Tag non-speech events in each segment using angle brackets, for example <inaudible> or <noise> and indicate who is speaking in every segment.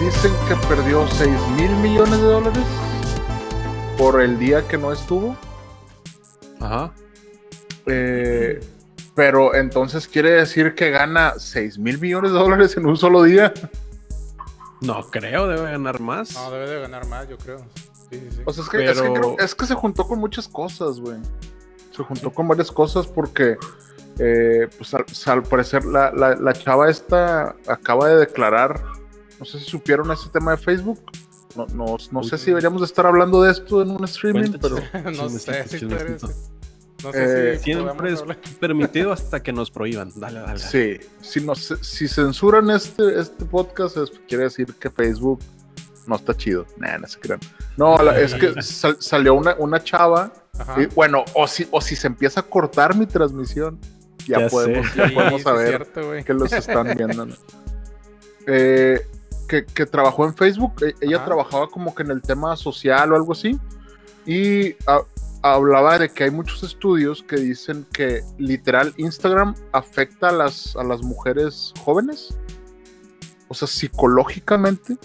Speaker 1: dicen que perdió 6 mil millones de dólares por el día que no estuvo.
Speaker 2: Ajá.
Speaker 1: Eh, pero entonces quiere decir que gana 6 mil millones de dólares en un solo día.
Speaker 2: No creo, debe ganar más.
Speaker 3: No, debe de ganar más, yo creo. Sí, sí, sí.
Speaker 1: O sea, es que, es que
Speaker 2: Pero-
Speaker 1: creo- es que se juntó con muchas cosas, güey. Se juntó con varias cosas porque, eh, pues al, al parecer, la, la- la chava esta acaba de declarar, no sé si supieron ese tema de Facebook. No, no, no sé si deberíamos de estar hablando de esto en un streaming, pero <laughs>
Speaker 3: no sé si
Speaker 2: chismecito.
Speaker 3: No
Speaker 1: Eh,
Speaker 3: sé si
Speaker 2: Siempre es <laughs> permitido hasta que nos prohíban. Dale, dale.
Speaker 1: sí, si, nos, si censuran este, este podcast, es- quiere decir que Facebook no está chido. Nah, no se crean. No, la- es que sal- salió una, una chava. Y, bueno, o si, o si se empieza a cortar mi transmisión, ya,
Speaker 2: Ya
Speaker 1: podemos, ya
Speaker 3: Sí,
Speaker 1: podemos
Speaker 3: sí,
Speaker 1: saber
Speaker 3: cierto,
Speaker 1: que los están viendo. <laughs> Eh, que, que trabajó en Facebook, e- ella
Speaker 3: Ajá.
Speaker 1: trabajaba como que en el tema social o algo así, y ha- hablaba de que hay muchos estudios que dicen que literal Instagram afecta a las, a las mujeres jóvenes, o sea, psicológicamente,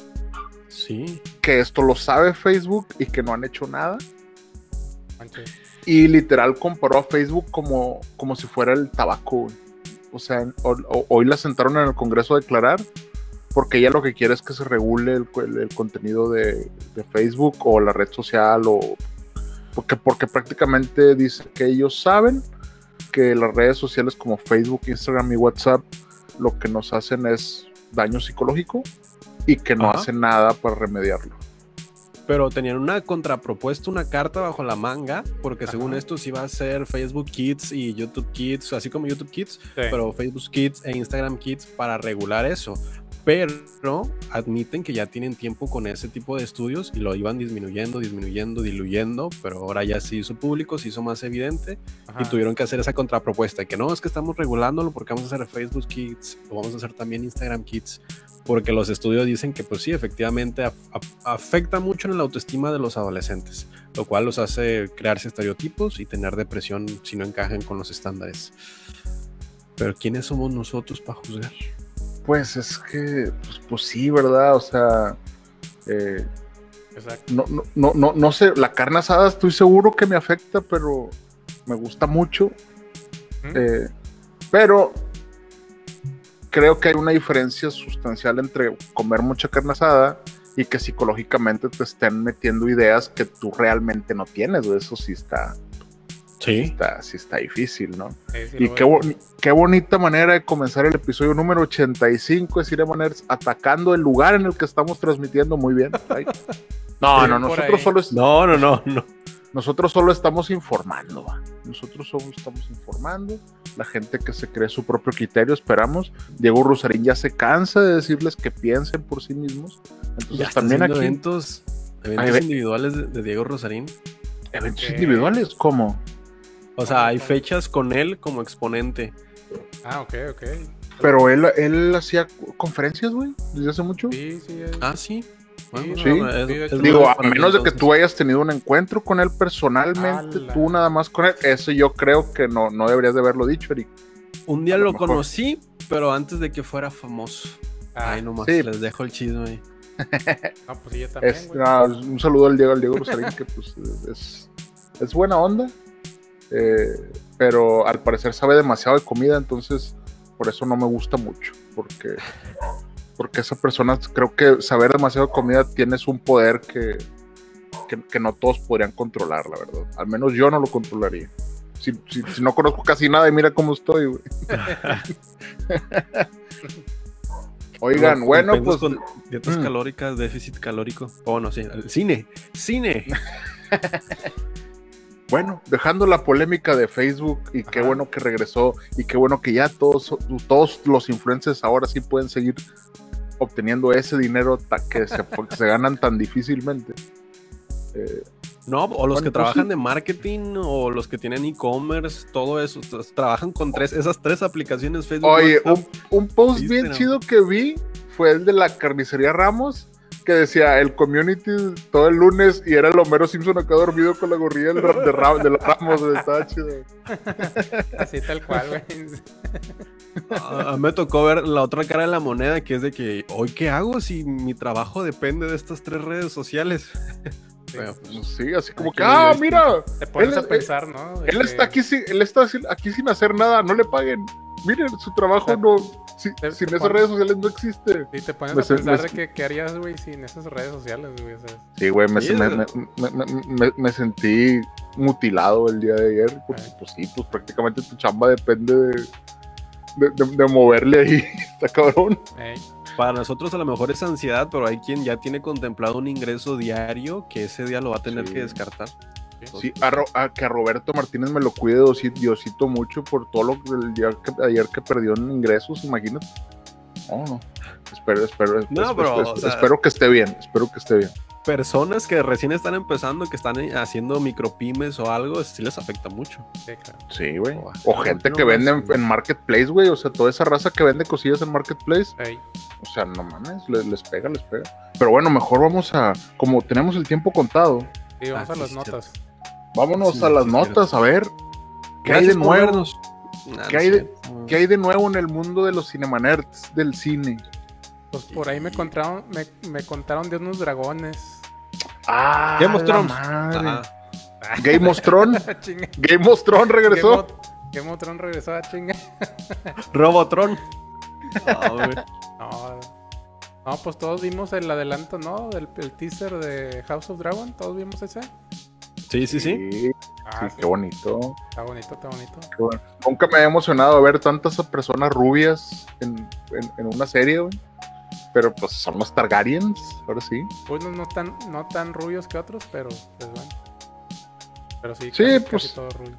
Speaker 2: Sí.
Speaker 1: que esto lo sabe Facebook y que no han hecho nada. Y literal comparó a Facebook como, como si fuera el tabaco. O sea, hoy la sentaron en el Congreso a declarar porque ella lo que quiere es que se regule el, co- el- el contenido de, de Facebook o la red social o porque, porque prácticamente dice que ellos saben que las redes sociales como Facebook, Instagram y WhatsApp lo que nos hacen es daño psicológico y que no
Speaker 2: Ajá.
Speaker 1: hacen nada para remediarlo.
Speaker 2: Pero tenían una contrapropuesta, una carta bajo la manga, porque según
Speaker 3: Ajá.
Speaker 2: esto sí va a ser Facebook Kids y YouTube Kids, así como YouTube Kids,
Speaker 3: Sí.
Speaker 2: pero Facebook Kids e Instagram Kids para regular eso. Pero admiten que ya tienen tiempo con ese tipo de estudios y lo iban disminuyendo, disminuyendo, diluyendo, pero ahora ya se hizo público, se hizo más evidente
Speaker 3: Ajá.
Speaker 2: y tuvieron que hacer esa contrapropuesta, que no, es que estamos regulándolo porque vamos a hacer Facebook Kids o vamos a hacer también Instagram Kids, porque los estudios dicen que pues sí, efectivamente af- af- afecta mucho en la autoestima de los adolescentes, lo cual los hace crearse estereotipos y tener depresión si no encajan con los estándares. Pero ¿quiénes somos nosotros para juzgar?
Speaker 1: Pues es que, pues, pues sí, ¿verdad? O sea, eh,
Speaker 3: Exacto.
Speaker 1: no, no, no, no, no sé, la carne asada estoy seguro que me afecta, pero me gusta mucho.
Speaker 3: ¿Mm?
Speaker 1: Eh, pero creo que hay una diferencia sustancial entre comer mucha carne asada y que psicológicamente te estén metiendo ideas que tú realmente no tienes. Eso sí está,
Speaker 2: Sí.
Speaker 1: está, sí está difícil, ¿no?
Speaker 3: Sí, sí,
Speaker 1: Y qué, qué bonita manera de comenzar el episodio número 85 de Cinema Nerds atacando el lugar en el que estamos transmitiendo muy bien. Ay. <laughs> No,
Speaker 3: Sí,
Speaker 1: no, nosotros
Speaker 3: ahí.
Speaker 1: solo,
Speaker 2: No, no, no, no.
Speaker 1: nosotros solo estamos informando. va. Nosotros solo estamos informando. La gente que se cree su propio criterio, esperamos. Diego Rosarín ya se cansa de decirles que piensen por sí mismos. Entonces
Speaker 2: Ya
Speaker 1: también aquí
Speaker 2: eventos, eventos individuales de, de Diego Rosarín.
Speaker 1: eventos individuales, ¿cómo?
Speaker 2: O sea, hay fechas con él como exponente.
Speaker 3: Ah, ok, ok.
Speaker 1: Pero él, él hacía conferencias, güey, desde hace mucho.
Speaker 3: Sí, sí. es-
Speaker 2: Ah, sí. Bueno,
Speaker 1: Sí.
Speaker 2: no, es-
Speaker 3: Sí, de
Speaker 2: es
Speaker 3: hecho,
Speaker 1: Digo, a menos de que tú hayas tenido un encuentro con él personalmente,
Speaker 3: Ala.
Speaker 1: tú nada más con él, eso yo creo que no, no deberías de haberlo dicho, Eric.
Speaker 2: Un día
Speaker 1: a lo
Speaker 2: conocí, pero antes de que fuera famoso.
Speaker 3: Ah,
Speaker 2: Ay, nomás
Speaker 1: sí.
Speaker 2: les dejo el chisme ahí. <laughs>
Speaker 3: No, pues sí, yo también,
Speaker 1: Es, no, un saludo al Diego, al Diego Rosarín, que pues es, es buena onda, eh, pero al parecer sabe demasiado de comida, entonces por eso no me gusta mucho, porque, porque esa persona, creo que saber demasiado de comida tienes un poder que, que, que no todos podrían controlar, la verdad. Al menos yo no lo controlaría. Si, si- si no conozco casi nada y mira cómo estoy, güey. <laughs> Oigan,
Speaker 2: Con-
Speaker 1: bueno, pues
Speaker 2: con dietas
Speaker 1: mm.
Speaker 2: calóricas, déficit calórico. Oh, no, sí. Cine. Cine. <laughs>
Speaker 1: Bueno, dejando la polémica de Facebook y qué bueno que regresó y qué bueno que ya todos, todos los influencers ahora sí pueden seguir obteniendo ese dinero que se, <laughs> que se ganan tan difícilmente. Eh,
Speaker 2: No, o los
Speaker 1: Bueno,
Speaker 2: que
Speaker 1: pues
Speaker 2: trabajan
Speaker 1: sí.
Speaker 2: de marketing o los que tienen e-commerce, todo eso. Trabajan con tres, esas tres aplicaciones Facebook.
Speaker 1: Oye, un, un post bien chido que vi fue el de la carnicería Ramos, que decía el community todo el lunes y era el Homero Simpson acá dormido con la gorrilla de, Ra- de la Ramos, estaba chido.
Speaker 3: Así tal cual, güey.
Speaker 2: A- a mí me tocó ver la otra cara de la moneda, que es de que, ¿hoy qué hago si mi trabajo depende de estas tres redes sociales? Pues,
Speaker 1: Sí, así como
Speaker 2: Aquí
Speaker 1: que, ah,
Speaker 2: ves,
Speaker 1: mira,
Speaker 3: Te pones
Speaker 1: Él-
Speaker 3: a pensar, ¿no? De
Speaker 1: él
Speaker 3: que-
Speaker 1: está aquí, sin- él está aquí sin hacer nada, no le paguen. Miren, su trabajo no, si-
Speaker 3: te-
Speaker 1: sin
Speaker 3: te
Speaker 1: esas redes sociales no existe.
Speaker 3: Sí, te pones
Speaker 1: me
Speaker 3: a pensar
Speaker 1: me-
Speaker 3: de que qué harías, güey, sin esas redes sociales, güey.
Speaker 1: Sí, güey, me, sentí mutilado el día de ayer, porque
Speaker 3: Ay.
Speaker 1: pues sí, pues prácticamente tu chamba depende de, de, de- de moverle ahí, <laughs> está cabrón.
Speaker 2: Para nosotros a lo mejor es ansiedad, pero hay quien ya tiene contemplado un ingreso diario que ese día lo va a tener
Speaker 1: Sí.
Speaker 2: que descartar.
Speaker 1: Sí, a, Ro- a que a Roberto Martínez me lo cuide Diosito, Diosito mucho por todo lo que el día que ayer que perdió en ingresos, imagínate. No, no. Espero, espero,
Speaker 2: No,
Speaker 1: es-
Speaker 2: pero,
Speaker 1: es-
Speaker 2: o sea-
Speaker 1: espero que esté bien, espero que esté bien.
Speaker 2: Personas que recién están empezando, que están eh, haciendo micropymes o algo, sí les afecta mucho.
Speaker 3: sí, claro.
Speaker 1: Sí, güey. O
Speaker 2: claro,
Speaker 1: gente
Speaker 2: no
Speaker 1: que vende en, Marketplace, güey. O sea, toda esa raza que vende cosillas en Marketplace.
Speaker 3: Ey,
Speaker 1: O sea, no mames, les, les pega, les pega. Pero bueno, mejor vamos a, como tenemos el tiempo contado,
Speaker 3: sí, vamos
Speaker 2: Ah,
Speaker 3: a las
Speaker 2: sí,
Speaker 3: notas.
Speaker 1: vámonos
Speaker 2: Sí,
Speaker 1: a las
Speaker 2: sí,
Speaker 1: notas a ver qué hay de nuevo.
Speaker 2: Nah,
Speaker 1: ¿Qué hay de-. ¿Qué hay de nuevo en el mundo de los cinemanerds del cine?
Speaker 3: Pues por ahí me contaron, me, me contaron de unos dragones.
Speaker 1: Ah,
Speaker 2: Game of Thrones. Ah,
Speaker 1: Game of Thrones. <laughs>
Speaker 3: Chinga.
Speaker 1: Game of Thrones regresó.
Speaker 3: Game of- Game of Thrones regresó a chinga. <laughs>
Speaker 2: Robotron. Güey.
Speaker 3: No, no, pues todos vimos el adelanto, ¿no? Del el teaser de House of Dragon. Todos vimos ese.
Speaker 2: sí, sí, sí.
Speaker 1: Sí,
Speaker 3: Ah,
Speaker 1: sí, qué bonito.
Speaker 3: Está bonito, está bonito.
Speaker 1: bueno. Nunca me había emocionado ver tantas personas rubias en, en- en una serie, güey. Pero pues son los Targaryens, ahora sí.
Speaker 3: Unos no tan, no tan rubios que otros, pero pues bueno. Pero sí,
Speaker 1: Sí,
Speaker 3: casi,
Speaker 1: pues-
Speaker 3: casi todo rubio.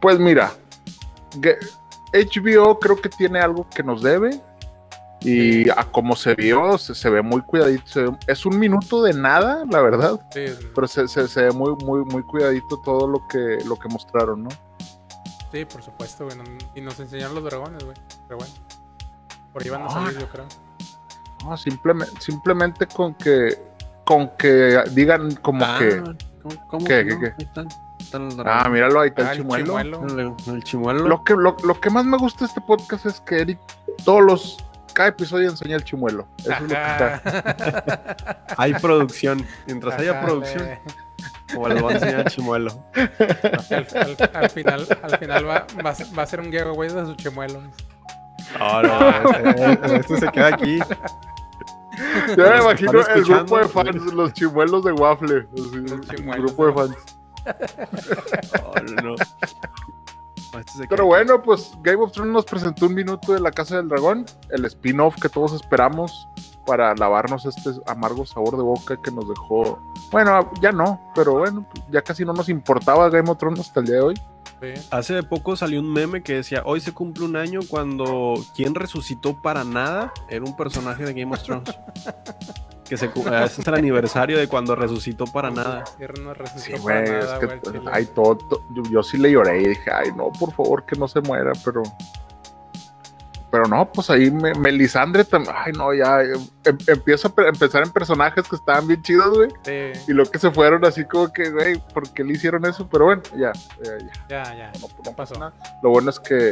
Speaker 1: Pues mira, HBO creo que tiene algo que nos debe. Y a como se vio, se, se ve muy cuidadito. se ve- es un minuto de nada, la verdad.
Speaker 3: Sí,
Speaker 1: Pero se, se- se ve muy, muy, muy cuidadito todo lo que, lo que mostraron, ¿no?
Speaker 3: sí, por supuesto, güey. Y nos enseñaron los dragones, güey. Pero bueno. Por ahí van a
Speaker 1: Ah.
Speaker 3: salir, yo creo.
Speaker 1: No, simplemente, simplemente con que con que digan como
Speaker 2: Ah,
Speaker 1: que.
Speaker 2: ¿cómo, cómo
Speaker 1: ¿Qué,
Speaker 2: que
Speaker 1: qué,
Speaker 2: no?
Speaker 1: qué?
Speaker 2: Ahí están, están los
Speaker 1: Ah, míralo, ahí está
Speaker 3: Ah,
Speaker 1: el
Speaker 3: el
Speaker 1: chimuelo.
Speaker 2: El, el chimuelo.
Speaker 1: Lo que, lo, lo que más me gusta de este podcast es que Eric, todos los. Cada episodio enseña el chimuelo. Eso es lo que está. <laughs>
Speaker 2: Hay producción. Mientras haya producción,
Speaker 3: le-
Speaker 2: como les voy a enseñar el chimuelo.
Speaker 3: Al, al- al final, al final va, va, a ser- va a ser un giveaway de su chimuelo.
Speaker 2: No, no, este, este se queda aquí.
Speaker 1: Yo me imagino el grupo de fans, los chimuelos de waffle.
Speaker 3: Los
Speaker 1: el grupo de fans. <laughs>
Speaker 2: No, este
Speaker 1: Pero bueno, pues Game of Thrones nos presentó un minuto de la Casa del Dragón, el spin-off que todos esperamos para lavarnos este amargo sabor de boca que nos dejó. Bueno, ya no, pero bueno, ya casi no nos importaba Game of Thrones hasta el día de hoy.
Speaker 2: Hace poco salió un meme que decía, hoy se cumple un año cuando quien resucitó para nada era un personaje de Game of Thrones. <laughs> que se, ese es el aniversario de cuando resucitó para nada.
Speaker 3: No
Speaker 1: Sí, güey, es que hay todo, to- yo, yo sí le lloré y dije, ay, no, por favor, que no se muera, pero. Pero no, pues ahí me, Melisandre también, ay, no, ya em- em- empiezo a pe- empezar en personajes que estaban bien chidos, güey.
Speaker 3: Sí,
Speaker 1: Y lo que se fueron así como que, güey, ¿por qué le hicieron eso? Pero bueno, ya, ya, ya.
Speaker 3: ya, ya.
Speaker 1: No, no
Speaker 3: ¿Qué
Speaker 1: pasa
Speaker 3: pasó?
Speaker 1: nada. Lo bueno es que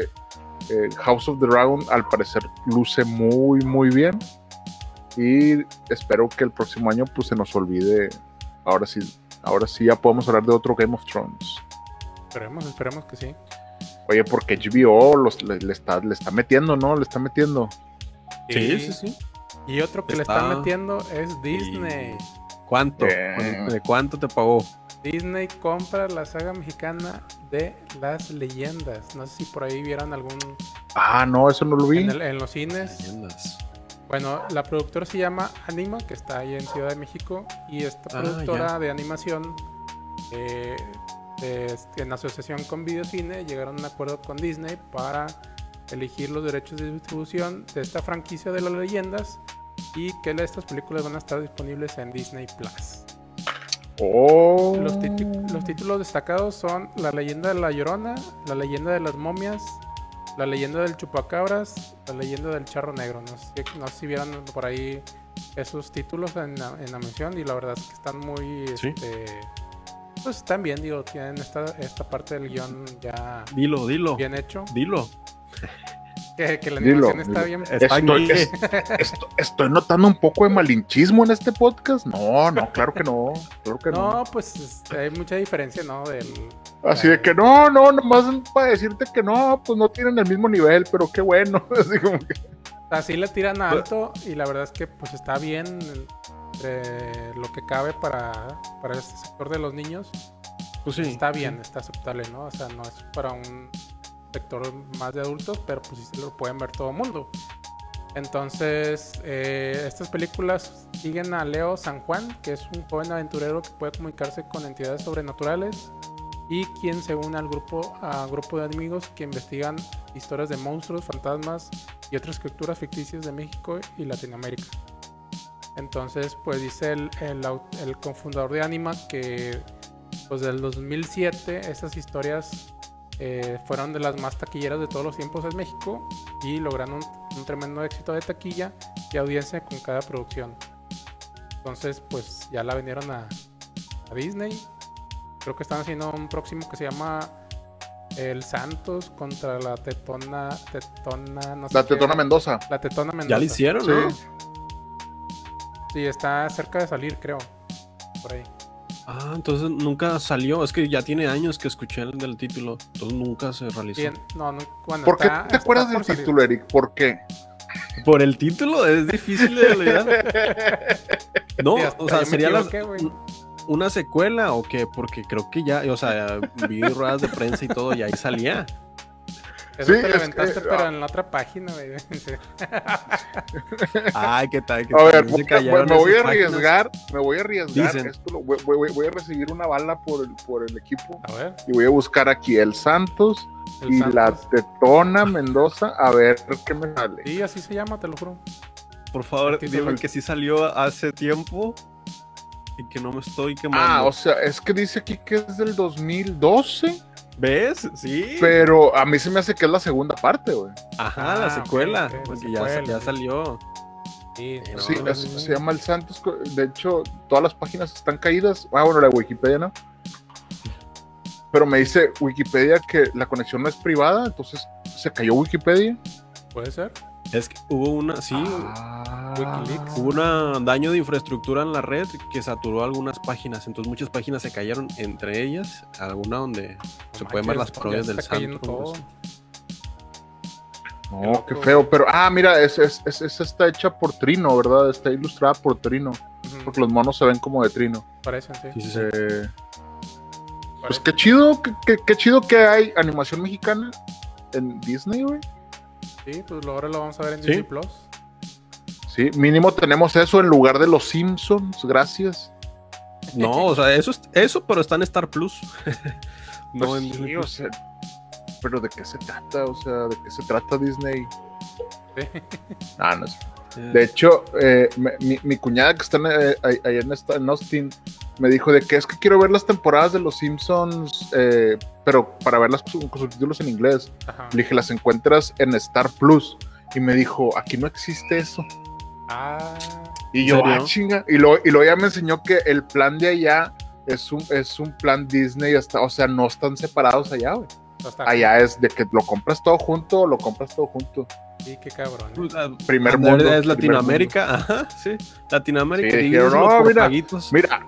Speaker 1: eh, House of the Dragon al parecer luce muy, muy bien. Y espero que el próximo año pues se nos olvide. Ahora sí, ahora sí ya podemos hablar de otro Game of Thrones.
Speaker 3: Esperemos, esperemos que sí.
Speaker 1: Oye, porque HBO los, le, le está, le está metiendo, ¿no? Le está metiendo.
Speaker 2: Sí, sí, sí.
Speaker 3: Y otro que
Speaker 2: Está-
Speaker 3: le está metiendo es Disney.
Speaker 2: ¿Cuánto? ¿De cuánto te pagó?
Speaker 3: Disney compra la saga mexicana de las leyendas. No sé si por ahí vieron algún
Speaker 1: Ah, no, eso no lo vi.
Speaker 3: en, el- en los cines.
Speaker 2: Leyendas.
Speaker 3: Bueno, la productora se llama Anima, que está ahí en Ciudad de México, y esta
Speaker 2: Ah,
Speaker 3: productora de animación, eh, de- en asociación con Videocine, llegaron a un acuerdo con Disney para elegir los derechos de distribución de esta franquicia de las leyendas y que estas películas van a estar disponibles en Disney Plus.
Speaker 1: Oh.
Speaker 3: Los, títu- los títulos destacados son La leyenda de la Llorona, La leyenda de las momias, La leyenda del chupacabras, La leyenda del charro negro. No sé, no sé si vieron por ahí esos títulos en la, en la mención y la verdad es que están muy...
Speaker 2: Sí.
Speaker 3: Este, pues están bien, digo, tienen esta, esta parte del guion ya
Speaker 2: Dilo, dilo.
Speaker 3: bien hecho.
Speaker 2: Dilo.
Speaker 3: Que, que la
Speaker 1: Dilo,
Speaker 3: animación está
Speaker 1: dilo.
Speaker 3: bien...
Speaker 2: Está
Speaker 1: Estoy,
Speaker 2: aquí.
Speaker 1: es- esto- estoy notando un poco de malinchismo en este podcast. No, no, claro que no. Claro que no.
Speaker 3: No, pues este, hay mucha diferencia, ¿no? Del,
Speaker 1: Así de que no, no, nomás para decirte que no, pues no tienen el mismo nivel, pero qué bueno. <laughs> Así como que.
Speaker 3: Así le tiran a alto y la verdad es que pues está bien entre lo que cabe para, para este sector de los niños.
Speaker 2: Pues sí.
Speaker 3: Está bien, está aceptable, ¿no? O sea, no es para un sector más de adultos, pero pues sí se lo pueden ver todo el mundo. Entonces, eh, estas películas siguen a Leo San Juan, que es un joven aventurero que puede comunicarse con entidades sobrenaturales y quien se une al grupo, a grupo de amigos que investigan historias de monstruos, fantasmas y otras criaturas ficticias de México y Latinoamérica. Entonces, pues dice el, el, el cofundador de Anima que pues del 2007 esas historias eh, fueron de las más taquilleras de todos los tiempos en México y lograron un, un tremendo éxito de taquilla y audiencia con cada producción. Entonces, pues ya la vendieron a, a Disney. Creo que están haciendo un próximo que se llama El Santos contra la Tetona. Tetona no sé
Speaker 1: La
Speaker 3: qué.
Speaker 1: Tetona Mendoza.
Speaker 3: La Tetona Mendoza.
Speaker 2: Ya lo hicieron,
Speaker 1: Sí.
Speaker 2: ¿no?
Speaker 3: Sí, está cerca de salir, creo. Por ahí.
Speaker 2: Ah, entonces nunca salió. Es que ya tiene años que escuché el del título. Entonces nunca se realizó.
Speaker 3: Bien, no, no, bueno,
Speaker 1: ¿Por qué
Speaker 3: está-
Speaker 1: te acuerdas del
Speaker 3: salir.
Speaker 1: título, Eric? ¿Por qué?
Speaker 2: Por el título es difícil de olvidar. <laughs> No, o sea, sería la-
Speaker 3: equivoqué, güey.
Speaker 2: una secuela o qué? Porque creo que ya, o sea, vi ruedas de prensa y todo y ahí salía.
Speaker 3: Eso
Speaker 1: Sí,
Speaker 3: te lo
Speaker 1: es
Speaker 3: aventaste,
Speaker 1: que-
Speaker 3: pero
Speaker 1: ah.
Speaker 3: en la otra página, güey. <laughs>
Speaker 2: Ay, qué tal. qué
Speaker 1: A
Speaker 2: tal,
Speaker 1: ver, voy, me voy a
Speaker 2: páginas.
Speaker 1: arriesgar, me voy a arriesgar.
Speaker 2: Dicen.
Speaker 1: Esto lo- voy, voy- voy a recibir una bala por el, por el equipo
Speaker 3: A ver.
Speaker 1: y voy a buscar aquí el Santos
Speaker 3: El
Speaker 1: y la. Tetona Mendoza a ver qué me sale.
Speaker 3: Sí, así se llama, te lo juro.
Speaker 2: Por favor, dime que sí salió hace tiempo y que no me estoy quemando.
Speaker 1: Ah, o sea, es que dice aquí que es del 2012,
Speaker 2: ¿Ves? Sí.
Speaker 1: pero a mí se me hace que es la segunda parte, güey.
Speaker 2: Ajá,
Speaker 3: Ah,
Speaker 2: la
Speaker 3: ok,
Speaker 2: secuela. porque ya,
Speaker 3: secuela,
Speaker 2: ya salió.
Speaker 3: Sí,
Speaker 2: No,
Speaker 1: Sí,
Speaker 2: no,
Speaker 1: es-
Speaker 2: no.
Speaker 1: se llama el Santos. De hecho, todas las páginas están caídas. Ah, bueno, la de Wikipedia no. Pero me dice Wikipedia que la conexión no es privada, entonces se cayó Wikipedia.
Speaker 3: puede ser.
Speaker 2: Es que hubo una, sí,
Speaker 1: Ah.
Speaker 3: Wikileaks.
Speaker 2: hubo un daño de infraestructura en la red que saturó algunas páginas. Entonces muchas páginas se cayeron, entre ellas alguna donde se pueden ver las parodias
Speaker 3: ya
Speaker 2: del santo. pues.
Speaker 1: No, qué feo. Pero, ah, mira, es, es, es- esa está hecha por Trino, ¿verdad? Está ilustrada por Trino. Porque los monos se ven como de Trino.
Speaker 3: Parecen, sí.
Speaker 2: Sí, sí.
Speaker 1: Eh, pues qué chido, qué, qué- qué chido que hay animación mexicana en Disney, güey.
Speaker 3: Sí, pues ahora lo vamos a ver en
Speaker 2: Sí.
Speaker 3: Disney Plus.
Speaker 1: Sí, mínimo tenemos eso en lugar de los Simpsons, gracias.
Speaker 2: No, o sea, eso, es- eso, pero está en Star Plus. <laughs> no
Speaker 1: Pues
Speaker 2: en
Speaker 1: sí,
Speaker 2: Disney
Speaker 1: o
Speaker 2: Plus.
Speaker 1: sea, pero ¿de qué se trata? O sea, ¿de qué se trata Disney?
Speaker 3: Sí. <laughs>
Speaker 1: Ah, no sé.
Speaker 2: Eh,
Speaker 1: De hecho, eh, mi, mi cuñada que está en, eh, ahí- ahí en, esta- en Austin me dijo de que es que quiero ver las temporadas de los Simpsons, eh, pero para verlas con, subtítulos en inglés.
Speaker 3: Ajá.
Speaker 1: Le dije, las encuentras en Star Plus. Y me dijo, aquí no existe eso.
Speaker 3: Ah,
Speaker 1: Y yo, ah, chinga. Y luego, y luego ya me enseñó que el plan de allá es un, es un plan Disney, hasta, o sea, no están separados allá, güey. Allá es de que lo compras todo junto o lo compras todo junto.
Speaker 3: Sí, qué cabrón. ¿eh?
Speaker 2: pues, ah,
Speaker 1: Primer mundo.
Speaker 2: Es Latinoamérica, ajá, sí. Latinoamérica,
Speaker 1: Sí,
Speaker 2: divídelo
Speaker 1: dijeron, "No, mira,
Speaker 2: paguitos".
Speaker 1: Mira,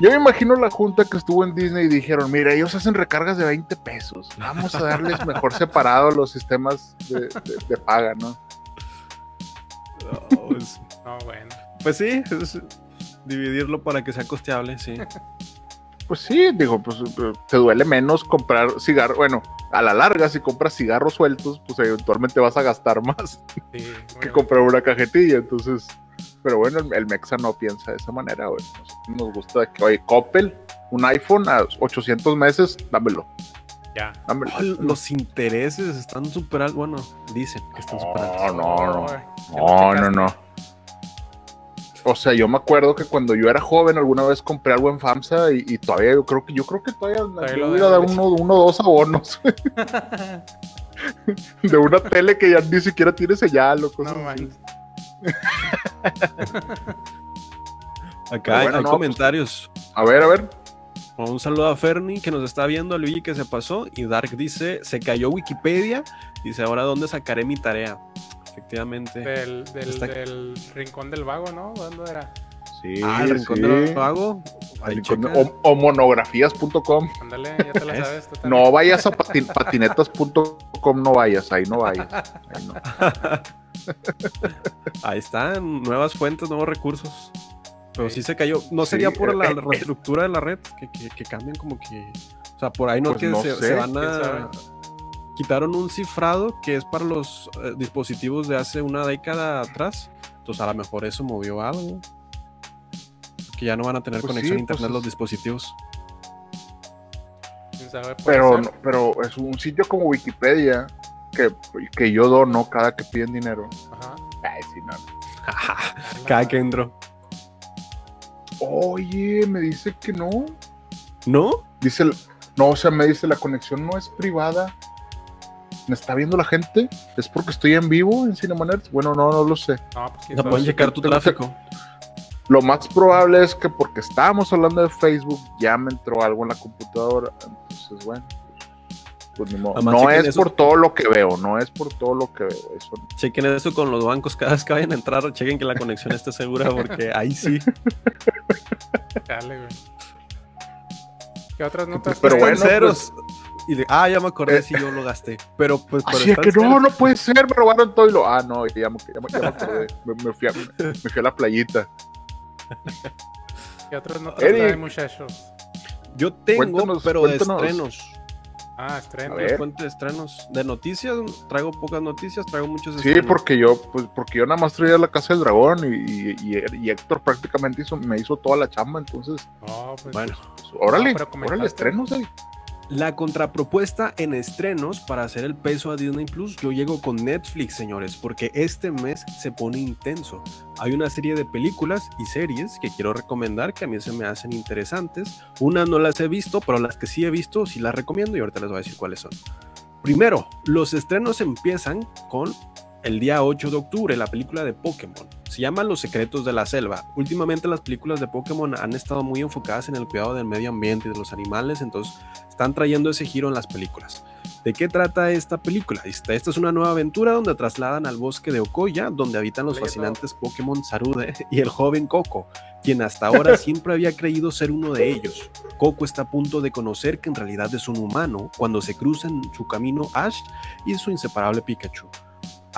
Speaker 1: yo me imagino la junta que estuvo en Disney y dijeron, mira, ellos hacen recargas de 20 pesos. Vamos a darles mejor separado los sistemas de, de- de paga, ¿no?
Speaker 2: No, pues,
Speaker 3: No, bueno.
Speaker 2: pues sí, es dividirlo para que sea costeable, sí.
Speaker 1: Pues sí, digo, pues eh, te duele menos comprar cigarros. Bueno, a la larga, si compras cigarros sueltos, pues eventualmente vas a gastar más
Speaker 3: Sí, <laughs>
Speaker 1: que comprar una cajetilla. Entonces, pero bueno, el, el Mexa no piensa de esa manera, güey. Nos, nos gusta que, oye, Coppel, un iPhone a 800 meses, dámelo,
Speaker 3: Ya.
Speaker 1: dámelo.
Speaker 2: Oh, los intereses están súper altos. Bueno, dicen que están súper altos.
Speaker 1: No, no, no. No, no, no. O sea, yo me acuerdo que cuando yo era joven alguna vez compré algo en FAMSA y, y todavía yo creo que yo creo que todavía
Speaker 3: Todavía
Speaker 1: le
Speaker 3: lo
Speaker 1: voy a dar
Speaker 3: debes.
Speaker 1: uno, uno o dos abonos <laughs> de una tele que ya ni siquiera tiene señal o
Speaker 3: No
Speaker 1: cosas así.
Speaker 3: manches. <laughs>
Speaker 2: Acá hay,
Speaker 1: bueno,
Speaker 2: hay
Speaker 1: no,
Speaker 2: comentarios.
Speaker 1: A ver, a ver.
Speaker 2: Un saludo a Ferni que nos está viendo, a Luigi que se pasó. Y Dark dice: Se cayó Wikipedia. Dice: Ahora, ¿dónde sacaré mi tarea? Efectivamente.
Speaker 3: Del, del,
Speaker 2: Está-
Speaker 3: del rincón del vago, ¿no? ¿Dónde era?
Speaker 1: Sí,
Speaker 2: ah, el rincón
Speaker 1: sí.
Speaker 2: Ahí
Speaker 1: Rincón-
Speaker 2: checa.
Speaker 1: o, o monografías.com.
Speaker 3: Ándale, ya te la <laughs>
Speaker 2: Es-
Speaker 3: sabes. tú.
Speaker 1: No vayas a patin- patinetas.com, no vayas, ahí no vayas. Ahí no. <laughs>
Speaker 2: Ahí están, nuevas fuentes, nuevos recursos. Pero sí,
Speaker 3: Sí.
Speaker 2: se cayó. ¿No
Speaker 1: Sí,
Speaker 2: sería por la
Speaker 1: eh, eh,
Speaker 2: reestructura de la red? Que, que, que cambien como que. O sea, por ahí no
Speaker 1: Pues
Speaker 2: que
Speaker 1: no
Speaker 2: se,
Speaker 1: sé,
Speaker 2: se van a. Quitaron un cifrado que es para los eh, dispositivos de hace una década atrás. Entonces, a lo mejor eso movió algo. Que ya no van a tener
Speaker 1: Pues
Speaker 2: conexión
Speaker 1: sí,
Speaker 2: a internet
Speaker 1: pues
Speaker 2: los
Speaker 1: es-
Speaker 2: dispositivos.
Speaker 1: Pero, no- pero es un sitio como Wikipedia que, que yo dono cada que piden dinero.
Speaker 3: Ajá.
Speaker 1: Ay, sí, no. <laughs>
Speaker 2: Cada que entro.
Speaker 1: Oye, me dice que no.
Speaker 2: ¿No?
Speaker 1: Dice, el- no, o sea, me dice la conexión no es privada. ¿Me está viendo la gente? ¿Es porque estoy en vivo en Cinemanet? Bueno, no, no lo sé.
Speaker 3: No, pues
Speaker 2: No pueden checar tu tráfico.
Speaker 1: Lo más probable es que porque estábamos hablando de Facebook ya me entró algo en la computadora. Entonces, bueno. Pues ni modo.
Speaker 2: Además,
Speaker 1: No es
Speaker 2: eso.
Speaker 1: por todo lo que veo, no es por todo lo que veo. Eso
Speaker 2: Chequen eso con los bancos cada vez que vayan a entrar. Chequen que la conexión esté segura porque ahí sí. <laughs>
Speaker 3: Dale, güey. ¿Qué otras notas?
Speaker 1: Pero bueno,
Speaker 2: ceros. Y de, ah, ya me acordé
Speaker 1: Eh.
Speaker 2: si yo lo gasté. Pero pues por
Speaker 1: Así es que no, no puede ser, me robaron todo y lo. Ah, no, ya me, ya me- ya me acordé. Me, me fui a, me fui a la playita. <laughs>
Speaker 3: ¿Qué otras notas
Speaker 1: Eric.
Speaker 3: trae, muchachos?
Speaker 2: Yo tengo,
Speaker 1: Cuéntanos,
Speaker 2: pero
Speaker 1: cuéntanos.
Speaker 2: de estrenos.
Speaker 3: Ah, estreno.
Speaker 1: A ver.
Speaker 2: Les cuento de estrenos. De noticias, traigo pocas noticias, traigo muchos
Speaker 1: Sí,
Speaker 2: estrenos.
Speaker 1: porque yo, pues, porque yo nada más traía la casa del dragón y, y, y- y Héctor prácticamente hizo, me hizo toda la chamba, entonces,
Speaker 3: No, pues,
Speaker 2: Bueno,
Speaker 1: pues, órale, órale, estrenos, eh.
Speaker 2: La contrapropuesta en estrenos para hacer el peso a Disney Plus, yo llego con Netflix, señores, porque este mes se pone intenso. Hay una serie de películas y series que quiero recomendar que a mí se me hacen interesantes. Unas no las he visto, pero las que sí he visto sí las recomiendo y ahorita les voy a decir cuáles son. Primero, los estrenos empiezan con el día 8 de octubre, la película de Pokémon. Se llama Los Secretos de la Selva. Últimamente las películas de Pokémon han estado muy enfocadas en el cuidado del medio ambiente y de los animales, entonces están trayendo ese giro en las películas. ¿De qué trata esta película? Esta, esta es una nueva aventura donde trasladan al bosque de Okoya, donde habitan los fascinantes Pokémon Sarude <laughs> y el joven Coco, quien hasta ahora <laughs> siempre había creído ser uno de ellos. Coco está a punto de conocer que en realidad es un humano cuando se cruzan su camino Ash y su inseparable Pikachu.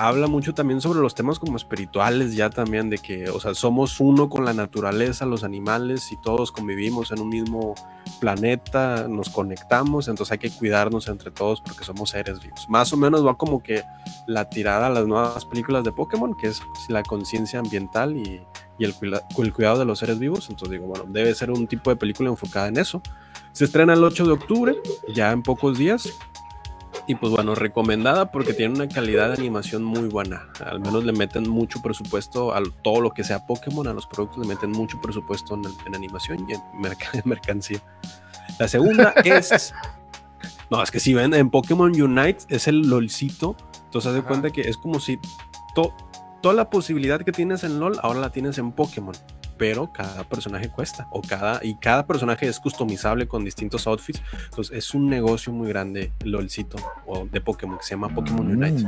Speaker 2: Habla mucho también sobre los temas como espirituales ya también de que, o sea, somos uno con la naturaleza, los animales y todos convivimos en un mismo planeta, nos conectamos, entonces hay que cuidarnos entre todos porque somos seres vivos. Más o menos va como que la tirada a las nuevas películas de Pokémon, que es la conciencia ambiental y, y el, el cuidado de los seres vivos. Entonces digo, bueno, debe ser un tipo de película enfocada en eso. Se estrena el 8 de octubre, ya en pocos días. Y pues bueno, recomendada porque tiene una calidad de animación muy buena. Al menos le meten mucho presupuesto a todo lo que sea Pokémon, a los productos le meten mucho presupuesto en, en animación y en, merc- <laughs> en mercancía. La segunda <laughs> es... No, es que si ven en Pokémon Unite es el LOLcito. Entonces haz de cuenta que es como si to- toda la posibilidad que tienes en LOL ahora la tienes en Pokémon. Pero cada personaje cuesta. O cada, y cada personaje es customizable con distintos outfits. Entonces es un negocio muy grande LOLcito o de Pokémon que se llama Pokémon Unite.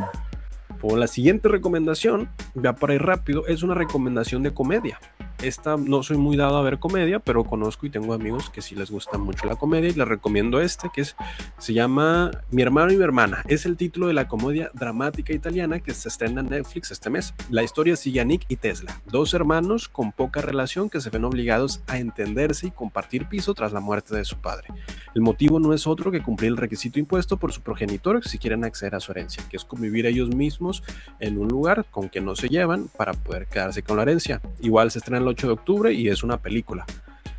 Speaker 2: Por la siguiente recomendación, ya para ir rápido, es una recomendación de comedia. Esta no soy muy dado a ver comedia, pero conozco y tengo amigos que sí les gusta mucho la comedia y les recomiendo este que es se llama Mi hermano y mi hermana. Es el título de la comedia dramática italiana que se estrena en Netflix este mes. La historia sigue a Nick y Tesla, dos hermanos con poca relación que se ven obligados a entenderse y compartir piso tras la muerte de su padre. El motivo no es otro que cumplir el requisito impuesto por su progenitor si quieren acceder a su herencia, que es convivir ellos mismos en un lugar con que no se llevan para poder quedarse con la herencia. Igual se estrena el 8 de octubre y es una película.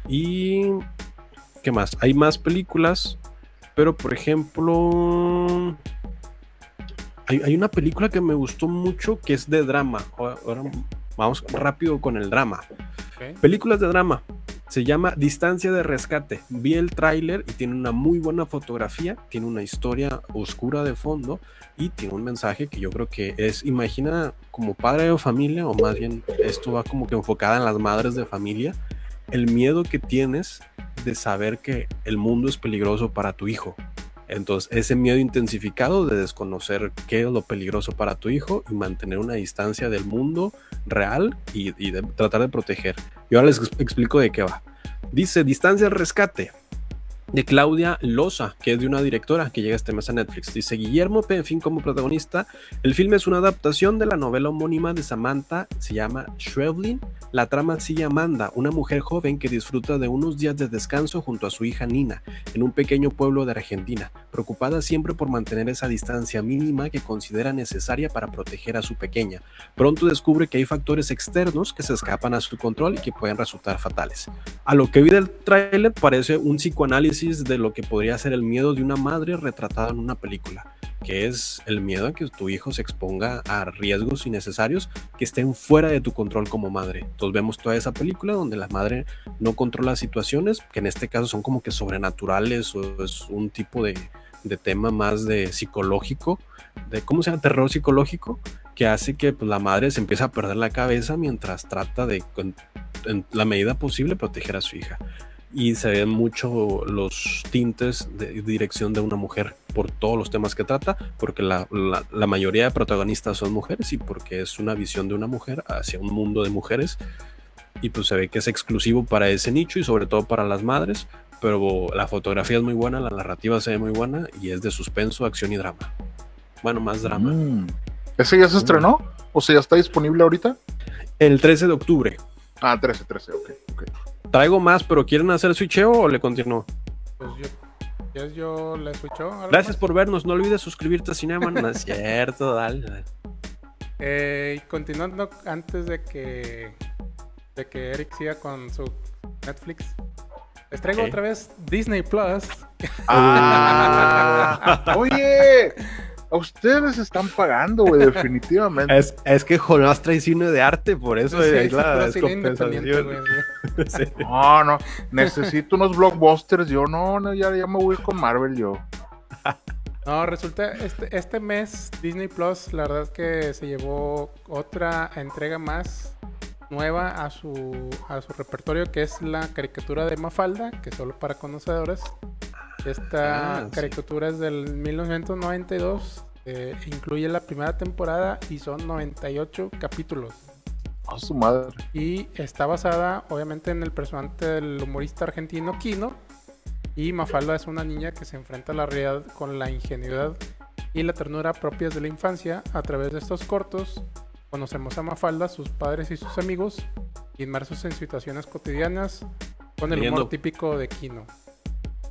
Speaker 2: Y... ¿Qué más? Hay más películas, pero por ejemplo... Hay, hay una película que me gustó mucho que es de drama. Ahora- ahora Vamos rápido con el drama. Películas de drama. Se llama Distancia de Rescate. Vi el tráiler y tiene una muy buena fotografía, tiene una historia oscura de fondo y tiene un mensaje que yo creo que es, imagina como padre de familia, o más bien esto va como que enfocada en las madres de familia, el miedo que tienes de saber que el mundo es peligroso para tu hijo. Entonces, ese miedo intensificado de desconocer qué es lo peligroso para tu hijo y mantener una distancia del mundo real y, tratar de proteger. Y ahora les ex- explico de qué va. Dice Distancia al Rescate de Claudia Loza, que es de una directora que llega este mes a Netflix. Dice Guillermo Penfin como protagonista. El filme es una adaptación de la novela homónima de Samantha, se llama Shrevelin. La trama sigue Amanda, una mujer joven que disfruta de unos días de descanso junto a su hija Nina, en un pequeño pueblo de Argentina, preocupada siempre por mantener esa distancia mínima que considera necesaria para proteger a su pequeña. Pronto descubre que hay factores externos que se escapan a su control y que pueden resultar fatales. A lo que vi del tráiler parece un psicoanálisis de lo que podría ser el miedo de una madre retratado en una película, que es el miedo a que tu hijo se exponga a riesgos innecesarios que estén fuera de tu control como madre. Entonces vemos toda esa película donde la madre no controla situaciones, que en este caso son como que sobrenaturales o es un tipo de, tema más de psicológico, de cómo se llama terror psicológico, que hace que pues, la madre se empiece a perder la cabeza mientras trata de, en la medida posible, proteger a su hija. Y se ven mucho los tintes de dirección de una mujer por todos los temas que trata, porque la, la- la mayoría de protagonistas son mujeres y porque es una visión de una mujer hacia un mundo de mujeres. Y pues se ve que es exclusivo para ese nicho y sobre todo para las madres, pero la fotografía es muy buena, la narrativa se ve muy buena y es de suspenso, acción y drama. Bueno, más drama.
Speaker 1: Mm. ¿Ese ya se estrenó? O sea, ya está disponible ahorita.
Speaker 2: El 13 de octubre.
Speaker 1: Ah, 13, 13, ok. ok.
Speaker 2: Traigo más, pero ¿quieren hacer switcheo o le continúo?
Speaker 3: Pues yo, ya yo le escucho. ¿algo
Speaker 2: Gracias
Speaker 3: más?
Speaker 2: por vernos. No olvides suscribirte a Cinema. No es cierto, dale.
Speaker 3: Eh, y continuando antes de que de que Eric siga con su Netflix, les traigo otra vez Disney Plus.
Speaker 1: Ah, <laughs> oye, a ustedes están pagando, güey, definitivamente.
Speaker 2: Es, es que Jonás trae cine de arte, por eso
Speaker 3: Sí,
Speaker 2: es
Speaker 3: sí,
Speaker 2: la descompensación.
Speaker 3: güey.
Speaker 2: Sí.
Speaker 1: No, no, necesito unos blockbusters. Yo no, no ya, ya me voy con Marvel yo. <laughs>
Speaker 3: No, resulta, este, este mes Disney Plus, la verdad que se llevó otra entrega más nueva a su, a su repertorio, que es la caricatura de Mafalda, que es solo para conocedores. Esta
Speaker 2: Ah, sí.
Speaker 3: caricatura es del 1992, eh, incluye la primera temporada y son 98 capítulos.
Speaker 1: A su madre.
Speaker 3: Y está basada, obviamente, en el personaje del humorista argentino Kino. Y Mafalda es una niña que se enfrenta a la realidad con la ingenuidad y la ternura propias de la infancia. A través de estos cortos, conocemos a Mafalda, sus padres y sus amigos, inmersos en situaciones cotidianas con el humor típico de Kino.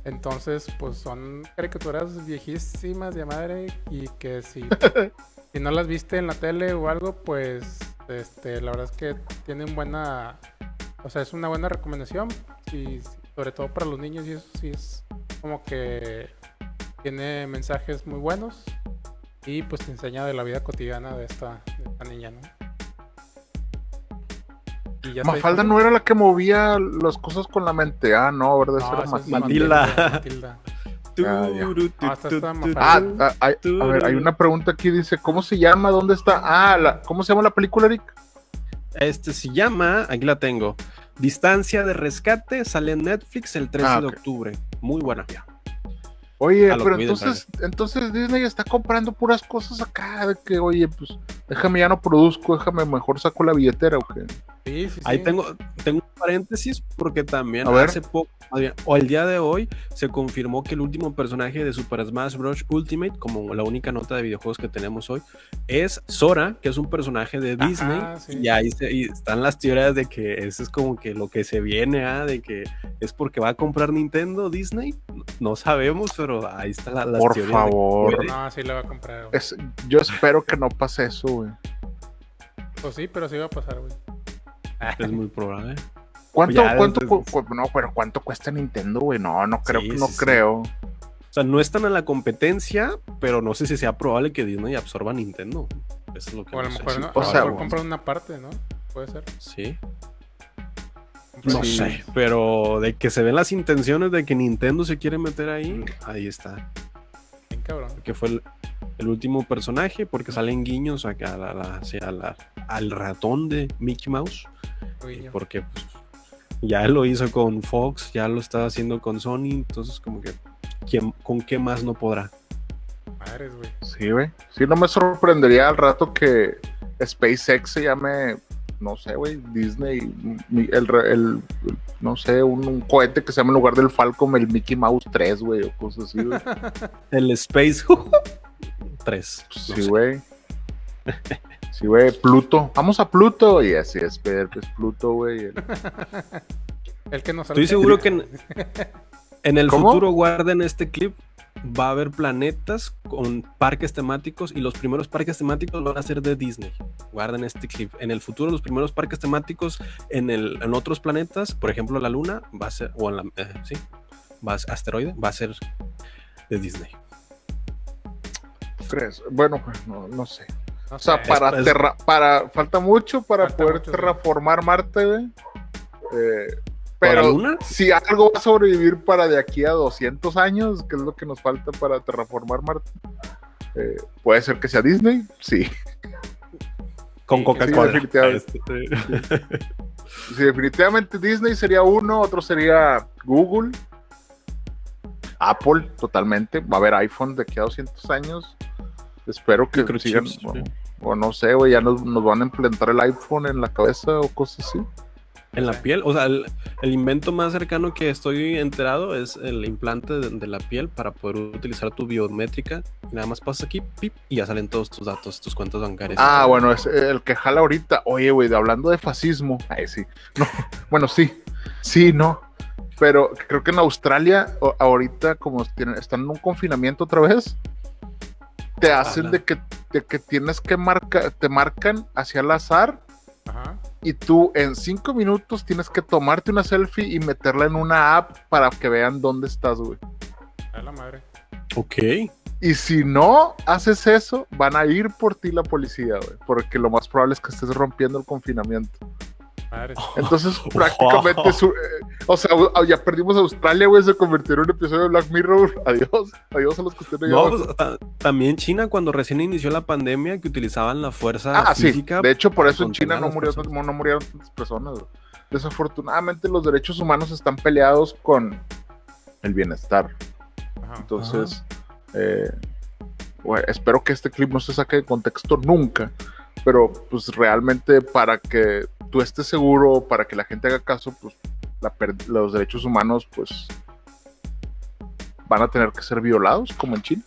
Speaker 3: Entonces, pues son caricaturas viejísimas de madre y que si, <laughs> si no las viste en la tele o algo, pues este, la verdad es que tienen buena, o sea, es una buena recomendación, y sobre todo para los niños y eso sí es como que tiene mensajes muy buenos y pues te enseña de la vida cotidiana de esta, de esta niña, ¿no? Y ya está
Speaker 1: Mafalda no era la que movía las cosas con la mente. Ah, no, ¿verdad? Esa
Speaker 3: No,
Speaker 1: era Matilda.
Speaker 2: Matilda.
Speaker 3: Ah.
Speaker 1: Ah, ah, hay- a ver, hay una pregunta aquí, dice, ¿cómo se llama? ¿Dónde está? Ah, la, ¿cómo se llama la película, Eric?
Speaker 2: Este se llama, aquí la tengo. Distancia de rescate sale en Netflix el 13
Speaker 1: Ah,
Speaker 2: de octubre. Muy buena.
Speaker 1: Oye, pero entonces, entonces Disney está comprando puras cosas acá, de que, oye, pues, déjame ya no produzco, déjame mejor saco la billetera, ¿o qué?
Speaker 3: Sí, sí,
Speaker 2: Ahí
Speaker 3: sí.
Speaker 2: tengo, tengo un paréntesis porque también
Speaker 1: A ver.
Speaker 2: hace poco, más bien, o el día de hoy, se confirmó que el último personaje de Super Smash Bros. Ultimate, como la única nota de videojuegos que tenemos hoy, es Sora, que es un personaje de
Speaker 3: Ajá,
Speaker 2: Disney.
Speaker 3: sí.
Speaker 2: Y ahí se- y están las teorías de que eso es como que lo que se viene, ¿ah? de que es porque va a comprar Nintendo Disney. No sabemos, pero ahí está la, las
Speaker 1: Por
Speaker 2: teorías
Speaker 1: favor.
Speaker 3: No, sí le va a comprar.
Speaker 1: Es- yo espero que no pase eso, güey.
Speaker 3: Pues sí, pero sí va a pasar, güey.
Speaker 2: Es muy probable.
Speaker 1: ¿Cuánto,
Speaker 2: Ya,
Speaker 1: cuánto,
Speaker 2: desde-
Speaker 1: cu- cu- no, pero ¿cuánto cuesta Nintendo, güey? No, no creo,
Speaker 2: Sí,
Speaker 1: que no
Speaker 2: sí, sí.
Speaker 1: creo.
Speaker 2: O sea, no están en la competencia, pero no sé si sea probable que Disney absorba a Nintendo. Eso es lo que
Speaker 3: O a
Speaker 2: no
Speaker 3: lo mejor, no,
Speaker 1: o
Speaker 3: a lo
Speaker 1: sea,
Speaker 3: mejor comprar una parte, ¿no? Puede ser.
Speaker 2: Sí. No
Speaker 1: Sí.
Speaker 2: sé, pero de que se ven las intenciones de que Nintendo se quiere meter ahí, ahí está.
Speaker 3: Bien cabrón.
Speaker 2: Que fue el, el último personaje, porque salen guiños a, a la- la- sí, a la- al ratón de Mickey Mouse.
Speaker 3: Uy,
Speaker 2: Porque pues, ya lo hizo con Fox, ya lo está haciendo con Sony, entonces como que ¿quién- ¿con qué más no podrá?
Speaker 3: Madres, güey.
Speaker 1: Sí, güey. Sí, no me sorprendería al rato que SpaceX se llame, no sé, güey, Disney, el, re- el- el- no sé, un, un cohete que se llame en lugar del Falcon el Mickey Mouse 3, güey, o cosas así, güey. <laughs>
Speaker 2: El Space <laughs> 3.
Speaker 1: Sí, güey. <laughs> Sí, güey, Pluto. Vamos a Pluto. Y así es, Pedro, es Pluto, güey. <laughs> El-
Speaker 3: El que nos
Speaker 2: Estoy seguro que en, <laughs> en el
Speaker 1: ¿Cómo?
Speaker 2: futuro guarden este clip. Va a haber planetas con parques temáticos y los primeros parques temáticos van a ser de Disney. Guarden este clip. En el futuro los primeros parques temáticos en, el, en otros planetas, por ejemplo la Luna, va a ser, o en la, eh, sí, va a, asteroide, va a ser de Disney.
Speaker 1: ¿Tú crees? Bueno, pues, no, no sé. O sea, para,
Speaker 2: es-
Speaker 1: terra- para falta mucho para
Speaker 3: Falta
Speaker 1: poder
Speaker 3: mucho, sí.
Speaker 1: terraformar Marte, güey. Eh,
Speaker 2: ¿Para
Speaker 1: pero
Speaker 2: Luna?
Speaker 1: si algo va a sobrevivir para de aquí a 200 años, que es lo que nos falta para terraformar Marte, eh, puede ser que sea Disney, sí.
Speaker 2: Con Coca-Cola. <laughs>
Speaker 1: sí, definitivamente.
Speaker 2: Este,
Speaker 1: Sí, definitivamente Disney sería uno, otro sería Google, Apple, totalmente. Va a haber iPhone de aquí a 200 años. Espero que sigan, o, no sé, güey, ya nos, nos van a implantar el iPhone en la cabeza o cosas así.
Speaker 2: En la piel, o sea, el, el invento más cercano que estoy enterado es el implante de, de la piel para poder utilizar tu biométrica. Y nada más pasas aquí, pip, y ya salen todos tus datos, tus cuentas bancarias.
Speaker 1: Ah, bueno, es el que jala ahorita. Oye, güey, de- hablando de fascismo. Ay, sí. No, <laughs> bueno, sí. Sí, no. Pero creo que en Australia, ahorita, como tienen, están en un confinamiento otra vez, te hacen de que, de que tienes que marcar, te marcan hacia el azar
Speaker 3: Ajá.
Speaker 1: y tú en cinco minutos tienes que tomarte una selfie y meterla en una app para que vean dónde estás, güey.
Speaker 3: A la madre.
Speaker 2: Ok.
Speaker 1: Y si no haces eso, van a ir por ti la policía, güey. Porque lo más probable es que estés rompiendo el confinamiento. <laughs> Entonces, prácticamente, su- eh, o sea, ya perdimos Australia, güey, se convirtió en un episodio de Black Mirror. <laughs> Adiós, adiós a los que estén
Speaker 2: No, pues, ta- también China, cuando recién inició la pandemia, que utilizaban la fuerza
Speaker 1: Ah, sí.
Speaker 2: física.
Speaker 1: De hecho, por eso en China no,
Speaker 2: las
Speaker 1: murió,
Speaker 2: personas.
Speaker 1: no, no murieron tantas personas. Desafortunadamente, los derechos humanos están peleados con el bienestar.
Speaker 3: Ajá.
Speaker 1: Entonces, eh, bueno, espero que este clip no se saque de contexto nunca. Pero, pues realmente, para que tú estés seguro, para que la gente haga caso, pues la los derechos humanos, pues van a tener que ser violados, como en China.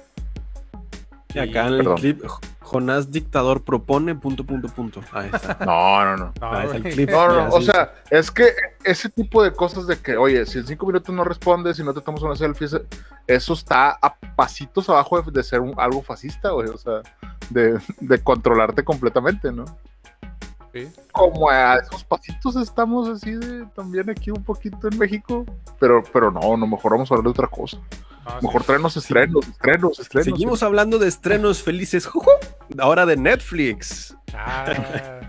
Speaker 2: Y acá en el
Speaker 1: Perdón.
Speaker 2: clip, Jonás dictador propone punto, punto, punto. Ahí está. <laughs>
Speaker 1: No, no, no.
Speaker 3: No,
Speaker 2: es el
Speaker 3: güey.
Speaker 2: clip.
Speaker 1: No, o sea, es que ese tipo de cosas de que, oye, si en cinco minutos no respondes, si no te tomas una selfie, eso está a pasitos abajo de, de ser un- algo fascista, güey, o sea, de, de controlarte completamente, ¿no?
Speaker 3: Sí.
Speaker 1: Como a esos pasitos estamos así de, también aquí un poquito en México, pero, pero no, no, mejor vamos a hablar de otra cosa.
Speaker 3: Sí.
Speaker 1: Mejor traernos estrenos, estrenos, estrenos.
Speaker 2: Seguimos hablando de estrenos felices. juju, Ahora de Netflix.
Speaker 3: Ah,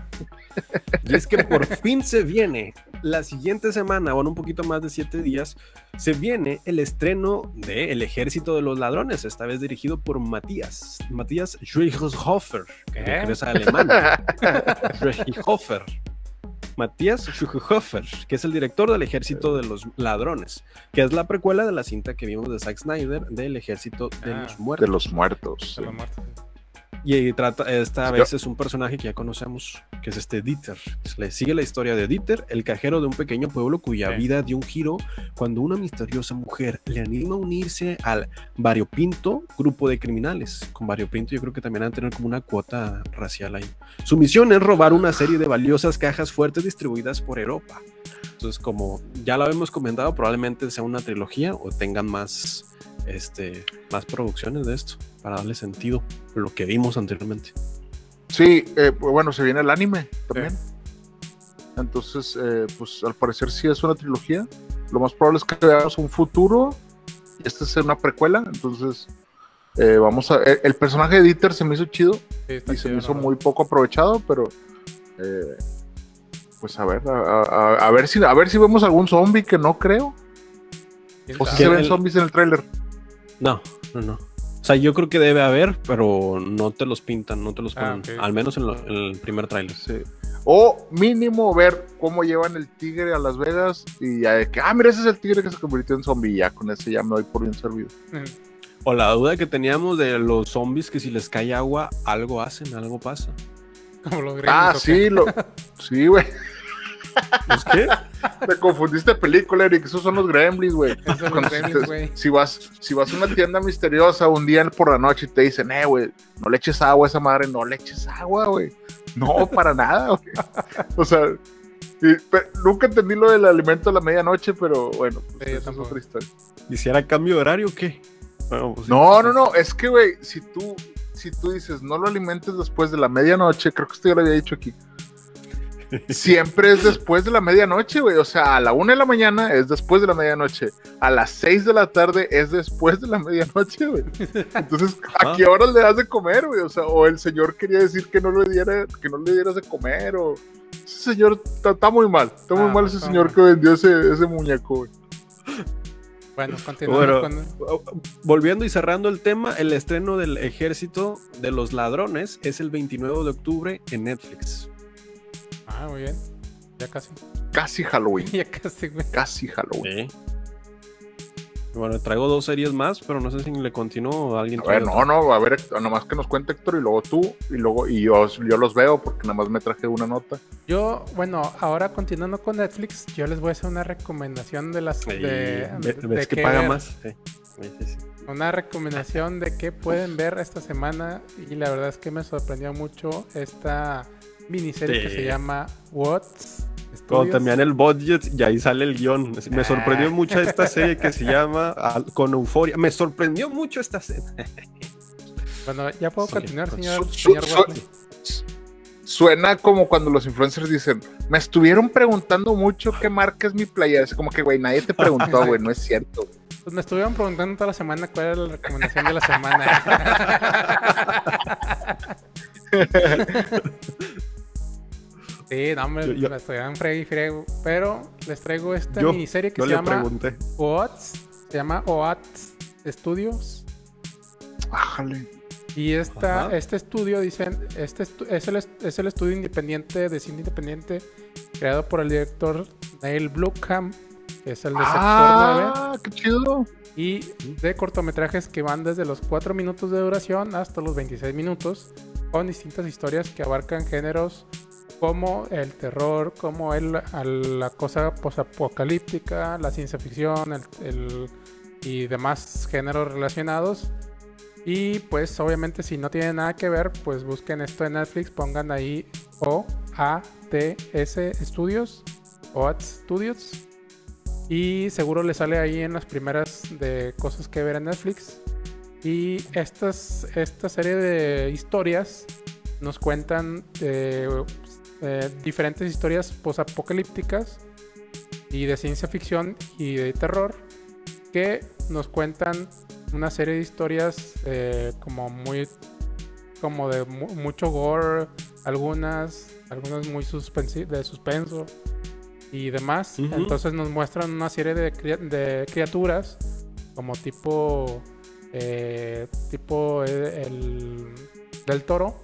Speaker 3: <laughs>
Speaker 2: Y es que por fin se viene la siguiente semana, bueno, un poquito más de siete días, se viene el estreno de El Ejército de los Ladrones, esta vez dirigido por Matías, Matías Schweighöfer, que
Speaker 3: ¿Qué?
Speaker 2: es alemán. <laughs> Schweighöfer. Matías que es el director del Ejército de los Ladrones, que es la precuela de la cinta que vimos de Zack Snyder del Ejército de
Speaker 3: Ah.
Speaker 2: los Muertos.
Speaker 1: de los muertos.
Speaker 3: de los muertos.
Speaker 2: Y trata, esta vez es un personaje que ya conocemos, que es este Dieter. Le sigue la historia de Dieter, el cajero de un pequeño pueblo cuya
Speaker 3: Sí.
Speaker 2: vida dio un giro cuando una misteriosa mujer le anima a unirse al variopinto grupo de criminales. Con variopinto yo creo que también van a tener como una cuota racial ahí. Su misión es robar una serie de valiosas cajas fuertes distribuidas por Europa. Entonces, como ya lo habíamos comentado, probablemente sea una trilogía o tengan más, este, más producciones de esto para darle sentido a lo que vimos anteriormente.
Speaker 1: Sí, eh, bueno, se viene el anime también. Entonces, eh, pues al parecer sí es una trilogía. Lo más probable es que veamos un futuro. Y esta es una precuela. Entonces, eh, vamos a. El, el personaje de Dieter se me hizo chido
Speaker 3: Sí,
Speaker 1: y se me hizo muy poco aprovechado, pero. eh, pues a ver, a, a- a ver si a ver si vemos algún zombie que no creo.
Speaker 3: ¿Quién
Speaker 1: O si se ven
Speaker 2: El-
Speaker 1: zombies en el tráiler.
Speaker 2: No, no, no. O sea, yo creo que debe haber, pero no te los pintan, no te los
Speaker 3: Ah,
Speaker 2: ponen. Al menos en, lo- en el primer tráiler.
Speaker 1: Sí. O mínimo ver cómo llevan el tigre a Las Vegas y ya de que, ah, mira, ese es el tigre que se convirtió en zombie. Y ya con ese ya me doy por bien servido.
Speaker 2: O la duda que teníamos de los zombies que si les cae agua, algo hacen, algo pasa. <laughs>
Speaker 3: Como los
Speaker 1: Ah, sí, lo, <laughs> sí, güey.
Speaker 2: ¿Es qué?
Speaker 1: Te confundiste película, Eric. Esos son los gremlins, güey.
Speaker 3: Esos son los
Speaker 1: Cuando-
Speaker 3: Gremlins, güey.
Speaker 1: Si vas, si vas a una tienda misteriosa un día por la noche y te dicen, eh, güey, no le eches agua a esa madre, no le eches agua, güey. No, para nada, güey. O sea, y- nunca entendí lo del alimento a la medianoche, pero bueno, pues,
Speaker 3: Sí,
Speaker 1: esa es otra historia.
Speaker 2: ¿Hiciera cambio de horario o qué? Bueno, pues sí.
Speaker 1: No, no, no, es que, güey, si tú, si tú dices, no lo alimentes después de la medianoche, creo que esto ya lo había dicho aquí. Siempre es después de la medianoche, güey. O sea, a la una de la mañana es después de la medianoche. A las seis de la tarde es después de la <laughs> medianoche, güey. Entonces, ¿a
Speaker 2: Ah.
Speaker 1: qué horas le das de comer, güey? O sea, o el señor quería decir que no le diera, que no le dieras de comer, o ese señor está, muy mal. Está muy
Speaker 3: Ah,
Speaker 1: mal ese
Speaker 3: está
Speaker 1: señor
Speaker 3: mal.
Speaker 1: que vendió ese, ese muñeco, güey.
Speaker 3: Bueno, continuando
Speaker 2: Bueno,
Speaker 3: con...
Speaker 2: volviendo y cerrando el tema, el estreno del Ejército de los Ladrones es el 29 de octubre en Netflix.
Speaker 3: Ah, muy bien. Ya casi.
Speaker 1: Casi Halloween. <laughs>
Speaker 3: Ya casi, güey.
Speaker 1: Casi Halloween.
Speaker 2: Sí. Bueno, traigo dos series más, pero no sé si le continúo o alguien
Speaker 1: A ver, no, no, a ver, nomás que nos cuente Héctor y luego tú, y luego, y yo, yo los veo porque nada más me traje una nota.
Speaker 3: Yo, bueno, ahora continuando con Netflix, yo les voy a hacer una recomendación de las... De,
Speaker 2: ve-
Speaker 3: de
Speaker 2: ¿Ves que paga
Speaker 3: ver.
Speaker 2: más? Sí, sí.
Speaker 3: Una recomendación de qué pueden ver esta semana y la verdad es que me sorprendió mucho esta miniserie que se llama What's
Speaker 2: Cuando
Speaker 3: Studios.
Speaker 2: también el budget y ahí sale el guion. Me sorprendió
Speaker 3: Ah.
Speaker 2: mucho esta serie que se llama Con Euforia. Me sorprendió mucho esta serie.
Speaker 3: Bueno, ya puedo
Speaker 2: Sí.
Speaker 3: continuar, señor,
Speaker 1: Su-
Speaker 3: señor.
Speaker 1: Suena como cuando los influencers dicen, me estuvieron preguntando mucho qué marca es mi playera. Es como que, güey, nadie te preguntó, güey, no es cierto.
Speaker 3: Pues me estuvieron preguntando toda la semana cuál era la recomendación de la semana. <laughs> sí, no, hombre,
Speaker 2: Yo- yo-
Speaker 3: me y fregue, Pero les traigo esta
Speaker 2: Yo
Speaker 3: miniserie que se
Speaker 2: le
Speaker 3: llama
Speaker 2: pregunté.
Speaker 3: OATS. Se llama OATS Studios.
Speaker 1: Ájale.
Speaker 3: Y esta,
Speaker 2: Ajá.
Speaker 3: este estudio, dicen, este estu- es, el, est- es el estudio independiente de cine independiente creado por el director Neil Blomkamp, que es el de Sector 9,
Speaker 1: Ah, qué chido.
Speaker 3: y de cortometrajes que van desde los 4 minutos de duración hasta los 26 minutos, con distintas historias que abarcan géneros como el terror, como el, al- la cosa posapocalíptica, la ciencia ficción el- el- y demás géneros relacionados. Y pues obviamente si no tienen nada que ver, pues busquen esto en Netflix, pongan ahí O-A-T-S Studios, OAT Studios. Y seguro les sale ahí en las primeras de cosas que ver en Netflix. Y estas, esta serie de historias nos cuentan eh, eh, diferentes historias posapocalípticas y de ciencia ficción y de terror que nos cuentan una serie de historias eh, como muy como de mu- mucho gore algunas algunas muy de suspenso y demás. Entonces nos muestran una serie de, de criaturas como tipo eh, tipo eh, el del toro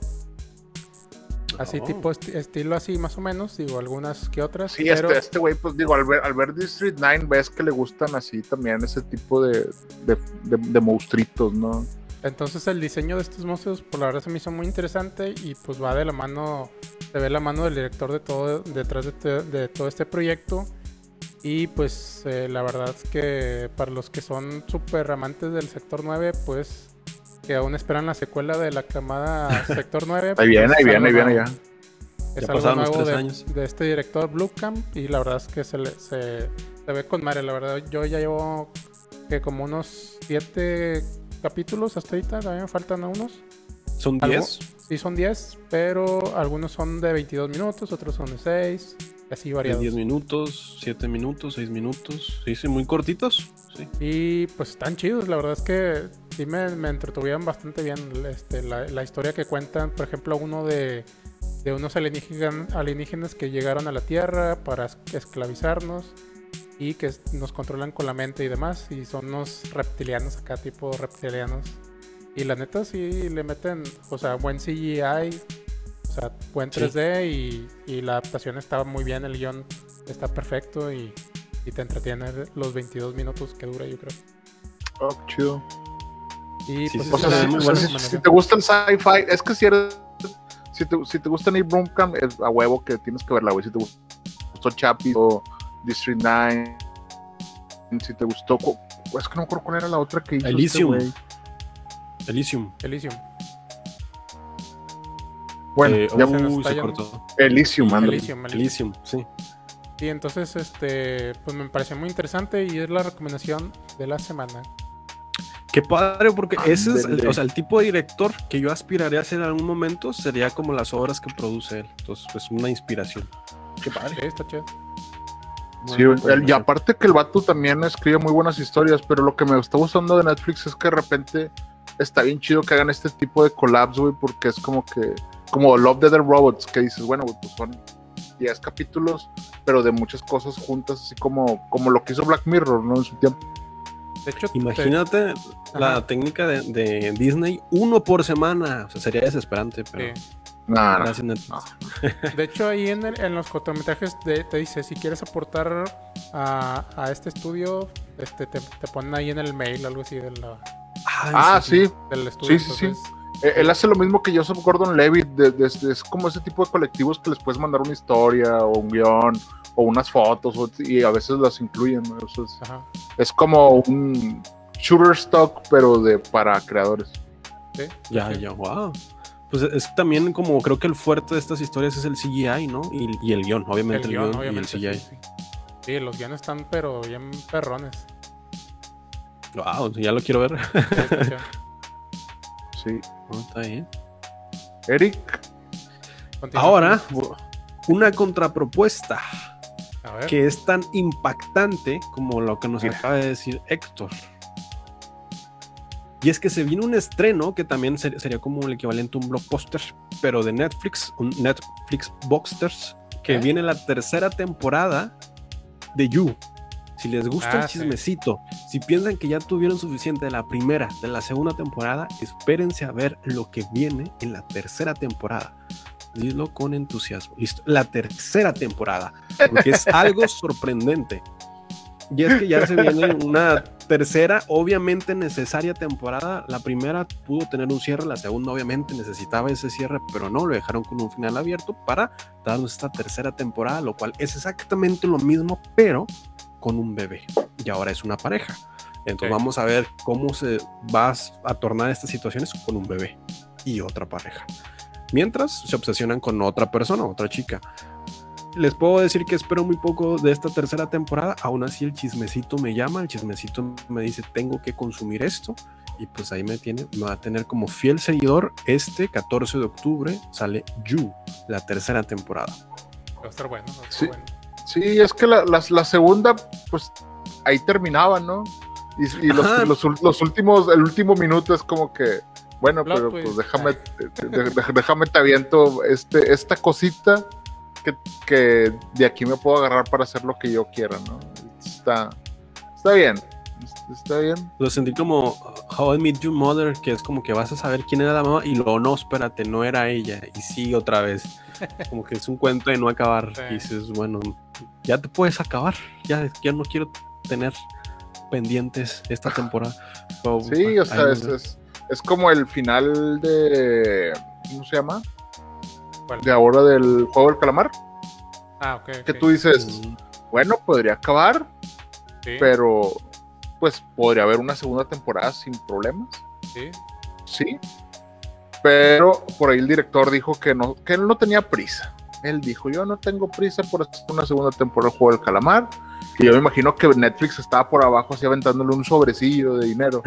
Speaker 3: así
Speaker 2: Oh.
Speaker 3: tipo esti- estilo así más o menos digo algunas que otras
Speaker 1: Sí,
Speaker 3: pero
Speaker 1: este, este güey, pues digo, al ver, al ver District 9 ves que le gustan así también ese tipo de, de, de, de monstruitos, ¿no?
Speaker 3: Entonces el diseño de estos monstruos, por la verdad se me hizo muy interesante y pues va de la mano, se ve la mano del director de todo, detrás de, te- de todo este proyecto. Y pues eh, la verdad es que para los que son súper amantes del Sector 9, pues que aún esperan la secuela de la camada <laughs> Sector 9.
Speaker 1: Ahí viene, ahí viene, ahí viene ya.
Speaker 3: Es
Speaker 2: Ya
Speaker 3: algo
Speaker 2: pasaron los
Speaker 3: nuevo
Speaker 2: tres
Speaker 3: de,
Speaker 2: años.
Speaker 3: de este director Camp y la verdad es que se, le- se, se ve con madre. La verdad, yo ya llevo que como unos siete capítulos hasta ahorita, todavía me faltan unos.
Speaker 2: ¿Son
Speaker 3: ¿Algo?
Speaker 2: 10?
Speaker 3: Sí, son 10, pero algunos son de 22 minutos, otros son de 6, así variados.
Speaker 2: 10 minutos, 7 minutos, 6 minutos. Sí, sí, muy cortitos. Sí.
Speaker 3: Y pues están chidos, la verdad es que sí me, me entretuvieron bastante bien este, la, la historia que cuentan. Por ejemplo, uno de, de unos alienígenas, alienígenas que llegaron a la Tierra para es- esclavizarnos y que nos controlan con la mente y demás. Y son unos reptilianos acá, tipo reptilianos. Y la neta sí le meten, o sea, buen CGI, o sea, buen
Speaker 2: Sí.
Speaker 3: 3D y, y la adaptación estaba muy bien, el guion está perfecto y, y te entretiene los 22 minutos que dura, yo creo.
Speaker 1: Oh, chido.
Speaker 3: Y
Speaker 2: Sí,
Speaker 3: pues
Speaker 2: sí,
Speaker 1: O sea,
Speaker 2: sí,
Speaker 3: esa-
Speaker 1: si, te gusta el sci-fi, es que si eres. Si te, si te gusta Nick Blomkamp, es a huevo que tienes que verla, güey. Si te gustó Chappie o District 9, si te gustó. Es que no me acuerdo cuál era la otra que hizo. este
Speaker 2: Elysium.
Speaker 1: güey.
Speaker 2: Elysium.
Speaker 3: Elysium.
Speaker 1: Bueno,
Speaker 2: Eh,
Speaker 1: ya-
Speaker 3: está
Speaker 2: se cortó.
Speaker 1: Elysium.
Speaker 3: Elysium, Elysium.
Speaker 2: Sí.
Speaker 3: Y entonces, este, pues me pareció muy interesante y es la recomendación de la semana.
Speaker 2: Qué padre, porque ese es, el, o sea, el tipo de director que yo aspiraría a ser en algún momento sería como las obras que produce él. Entonces, es una inspiración. Qué
Speaker 3: Sí,
Speaker 2: padre.
Speaker 3: está chido.
Speaker 1: Sí, el- y aparte que el vato también escribe muy buenas historias, pero lo que me está gustando de Netflix es que de repente está bien chido que hagan este tipo de collabs, güey, porque es como que, como Love, Dead and Robots, que dices, bueno, pues son 10 capítulos, pero de muchas cosas juntas, así como, como lo que hizo Black Mirror, ¿no? En su tiempo.
Speaker 3: De hecho, te-
Speaker 2: Imagínate la
Speaker 3: Ajá.
Speaker 2: técnica de, de Disney, uno por semana. O sea, sería desesperante, pero
Speaker 3: sí.
Speaker 2: Gracias Netflix.
Speaker 3: De hecho, ahí en, el- en los cortometrajes de- te dice, si quieres aportar a, a este estudio, este, te, te ponen ahí en el mail, algo así de la-
Speaker 2: Ay,
Speaker 1: Ah, sí.
Speaker 3: del estudio.
Speaker 1: Sí, sí, sí.
Speaker 3: entonces,
Speaker 1: Él hace lo mismo que Joseph de- de- de- es como ese tipo de colectivos que les puedes mandar una historia o un guion o unas fotos o- y a veces las incluyen, ¿no? Eso es-
Speaker 3: Ajá.
Speaker 1: Es como un shooter stock, pero de para creadores.
Speaker 3: Sí,
Speaker 2: Ya,
Speaker 3: sí.
Speaker 2: ya, wow. Pues es también como creo que el fuerte de estas historias es el CGI, ¿no? Y, y el guion, obviamente el,
Speaker 3: El
Speaker 2: guion,
Speaker 3: obviamente.
Speaker 2: y el
Speaker 3: Sí,
Speaker 2: CGI.
Speaker 3: sí. Sí, los guiones están, pero bien perrones.
Speaker 2: Wow, ya lo quiero ver.
Speaker 3: Sí, está
Speaker 2: bien.
Speaker 1: Eric,
Speaker 3: Continúa.
Speaker 2: Ahora, una contrapropuesta
Speaker 3: A ver.
Speaker 2: que es tan impactante como lo que nos acaba de decir Héctor. Y es que se viene un estreno que también ser- sería como el equivalente a un blockbuster, pero de Netflix, un Netflix Boxsters, que
Speaker 3: ¿Eh?
Speaker 2: viene la tercera temporada de You. Si les gusta
Speaker 3: Ah,
Speaker 2: el
Speaker 3: sí.
Speaker 2: chismecito, si piensan que ya tuvieron suficiente de la primera, de la segunda temporada, espérense a ver lo que viene en la tercera temporada. Dilo con entusiasmo. Listo. La tercera temporada. Porque es <laughs> algo sorprendente. Y es que ya se viene una tercera, obviamente necesaria temporada. La primera pudo tener un cierre, la segunda obviamente necesitaba ese cierre, pero no, lo dejaron con un final abierto para darnos esta tercera temporada, lo cual es exactamente lo mismo, pero con un bebé. Y ahora es una pareja. Entonces vamos a ver cómo se va a tornar estas situaciones con un bebé y otra pareja. Mientras se obsesionan con otra persona, otra chica. Les puedo decir que espero muy poco de esta tercera temporada. Aún así, el chismecito me llama, el chismecito me dice: Tengo que consumir esto. Y pues ahí me tiene, me va a tener como fiel seguidor. Este 14 de octubre sale You, la tercera temporada.
Speaker 3: Va a estar bueno. va a estar
Speaker 1: Sí.
Speaker 3: bueno.
Speaker 1: Sí, es que la, la- la segunda, pues ahí terminaba, ¿no? Y, y los, los últimos, el último minuto es como que, bueno,
Speaker 3: Plot
Speaker 1: pero
Speaker 3: twist.
Speaker 1: pues déjame, de- de- déjame te aviento este, esta cosita que, que de aquí me puedo agarrar para hacer lo que yo quiera, ¿no? Está, está bien, está bien.
Speaker 2: Lo sentí como uh, How I Met Your Mother, que es como que vas a saber quién era la mamá y luego no, espérate, no era ella. Y sí, otra vez. Como que es un cuento de no acabar.
Speaker 3: Sí.
Speaker 2: Y dices, bueno, ya te puedes acabar. Ya, ya no quiero tener pendientes esta temporada. Pero,
Speaker 1: Sí, o sea, es, es, es como el final de, ¿cómo se llama?
Speaker 3: ¿Cuál?
Speaker 1: De ahora del juego del calamar,
Speaker 3: Ah, ok.
Speaker 1: que tú dices,
Speaker 2: Mm,
Speaker 1: bueno, podría acabar,
Speaker 3: Sí,
Speaker 1: pero pues podría haber una segunda temporada sin problemas,
Speaker 3: sí.
Speaker 1: sí. Pero por ahí el director dijo que no, que él no tenía prisa. Él dijo, yo no tengo prisa por hacer una segunda temporada del juego del calamar. Y yo me imagino que Netflix estaba por abajo así aventándole un sobrecillo de dinero.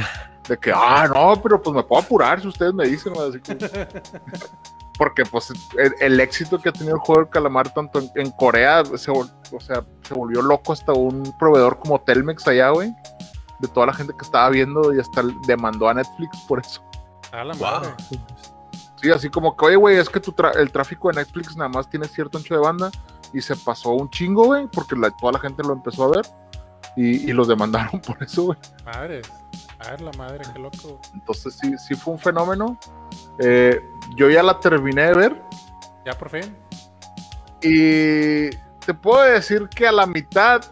Speaker 1: De que, ah, no, pero pues me puedo apurar si ustedes me dicen. Así como- <laughs> Porque pues el, el éxito que ha tenido el juego del calamar tanto en, en Corea, se, vol- o sea, se volvió loco hasta un proveedor como Telmex allá, güey. De toda la gente que estaba viendo y hasta demandó a Netflix por eso.
Speaker 3: A la
Speaker 2: wow.
Speaker 3: madre.
Speaker 1: Sí, así como que, oye, güey, es que tu tra- el tráfico de Netflix nada más tiene cierto ancho de banda y se pasó un chingo, güey, porque la- toda la gente lo empezó a ver y, y los demandaron <laughs> por eso, güey.
Speaker 3: Madres. A ver la madre, qué loco.
Speaker 1: Entonces sí, sí fue un fenómeno. Eh, yo ya la terminé de ver
Speaker 3: Ya por fin.
Speaker 1: y te puedo decir que a la mitad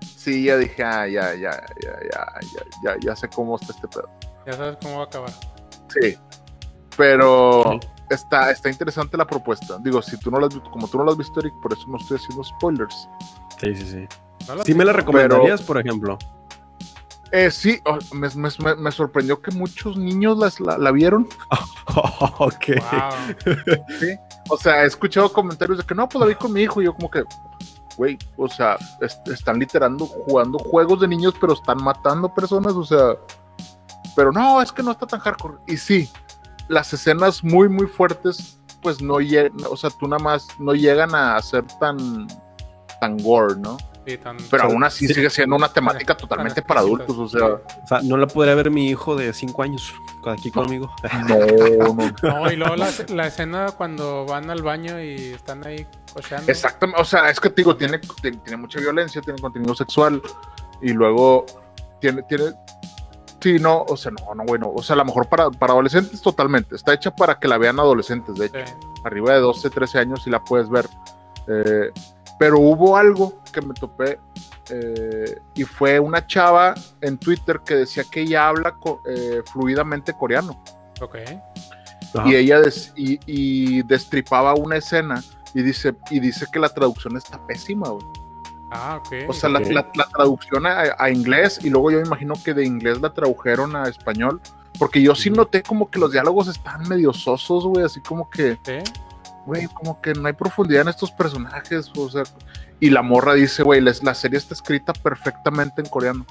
Speaker 1: sí ya dije, ah, ya, ya, ya, ya, ya, ya, ya sé cómo está este pedo.
Speaker 3: Ya sabes cómo va a acabar.
Speaker 1: Sí, pero
Speaker 2: Sí.
Speaker 1: está, está interesante la propuesta. Digo, si tú no la has visto, como tú no la has visto, Eric, por eso no estoy haciendo spoilers.
Speaker 2: Sí, sí, sí.
Speaker 3: ¿No la
Speaker 2: Sí me la recomendarías, por ejemplo.
Speaker 1: Eh, sí, oh, me, me- sorprendió que muchos niños las- la, la vieron. <laughs>
Speaker 2: ok.
Speaker 3: Wow.
Speaker 1: O sea, he escuchado comentarios de que no, pues la vi con mi hijo. Y yo, como que, güey, o sea, es- están literando, jugando juegos de niños, pero están matando personas. O sea, pero no, es que no está tan hardcore. Y sí, las escenas muy, muy fuertes, pues no llegan, o sea, tú nada más no llegan a ser tan, tan gore, ¿no?
Speaker 3: Sí, tan-
Speaker 1: Pero aún así
Speaker 2: sí.
Speaker 1: sigue siendo una temática totalmente para adultos, o sea,
Speaker 2: O sea, no la podría ver mi hijo de 5 años aquí conmigo. <laughs>
Speaker 1: no, no.
Speaker 3: No, y luego la, la escena cuando van al baño y están ahí cocheando.
Speaker 1: Exactamente, o sea, es que te digo, tiene, tiene, tiene mucha violencia, tiene contenido sexual y luego tiene, tiene, sí, no, o sea, no, no, bueno, o sea, a lo mejor para, para adolescentes totalmente, está hecha para que la vean adolescentes, de hecho,
Speaker 3: Sí.
Speaker 1: arriba de 12, 13 años y la puedes ver, Eh, pero hubo algo que me topé eh, y fue una chava en Twitter que decía que ella habla co- eh, fluidamente coreano
Speaker 3: Ok.
Speaker 1: Y ella des- y, y destripaba una escena y dice y dice que la traducción está pésima güey.
Speaker 3: Ah, ok.
Speaker 1: o sea la, la- la traducción a, a inglés y luego yo me imagino que de inglés la tradujeron a español porque yo sí noté como que los diálogos están medio sosos güey así como que
Speaker 3: Sí.
Speaker 1: güey como que no hay profundidad en estos personajes o sea y la morra dice güey la serie está escrita perfectamente en coreano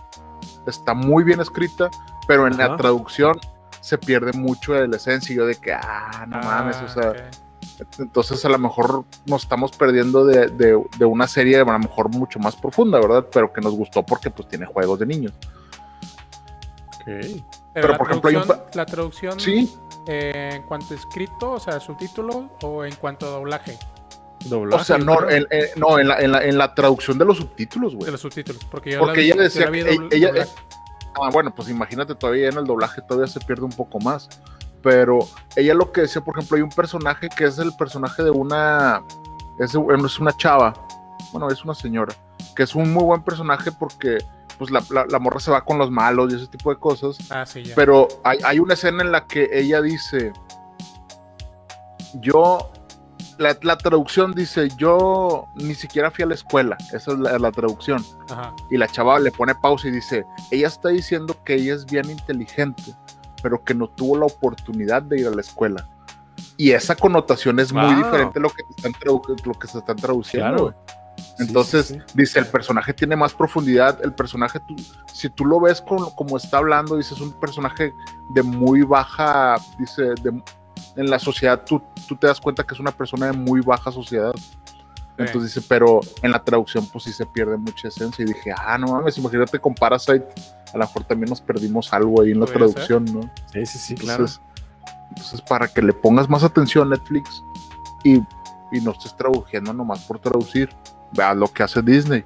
Speaker 1: está muy bien escrita pero en la traducción se pierde mucho de la esencia y yo de que ah no mames o
Speaker 3: Ah,
Speaker 1: sea. Entonces a lo mejor nos estamos perdiendo de, de- de una serie a lo mejor mucho más profunda, ¿verdad? Pero que nos gustó porque pues tiene juegos de niños.
Speaker 3: Pero,
Speaker 1: Pero, por ejemplo, hay un
Speaker 3: la traducción
Speaker 1: Sí,
Speaker 3: eh, en cuanto a escrito, o sea, subtítulo, o en cuanto a doblaje
Speaker 1: o sea, no, en, en- no en, la, en, la, en la traducción de los subtítulos,
Speaker 3: de
Speaker 1: güey.
Speaker 3: los subtítulos. Porque yo
Speaker 1: Porque
Speaker 3: la vi-
Speaker 1: ella
Speaker 3: yo
Speaker 1: decía
Speaker 3: la vi
Speaker 1: que ella-
Speaker 3: doblaje.
Speaker 1: Ah, bueno, pues imagínate todavía en el doblaje todavía se pierde un poco más. Pero ella lo que decía, por ejemplo, hay un personaje que es el personaje de una. Es, una chava. Bueno, es una señora. Que es un muy buen personaje porque pues la, la- la morra se va con los malos y ese tipo de cosas.
Speaker 3: Ah, sí, ya.
Speaker 1: Pero hay, hay una escena en la que ella dice, yo, la, la traducción dice, yo ni siquiera fui a la escuela, esa es la, la traducción.
Speaker 3: Ajá.
Speaker 1: Y la chava le pone pausa y dice, ella está diciendo que ella es bien inteligente, pero que no tuvo la oportunidad de ir a la escuela. Y esa connotación es muy diferente a lo que, te están tradu- lo que se están traduciendo.
Speaker 2: Claro.
Speaker 1: Entonces,
Speaker 2: Sí, sí,
Speaker 1: dice, el personaje tiene más profundidad, el personaje, tú, si tú lo ves con, como está hablando, dice, es un personaje de muy baja, dice, de- en la sociedad tú, tú te das cuenta que es una persona de muy baja sociedad. Entonces dice, pero en la traducción pues sí se pierde mucha esencia. Y dije, ah, no mames, imagínate con Parasite, a lo mejor también nos perdimos algo ahí en la traducción, ¿no?
Speaker 2: Sí, sí, sí, claro.
Speaker 1: Entonces, entonces, para que le pongas más atención a Netflix y, y no estés traduciendo nomás por traducir, veas lo que hace Disney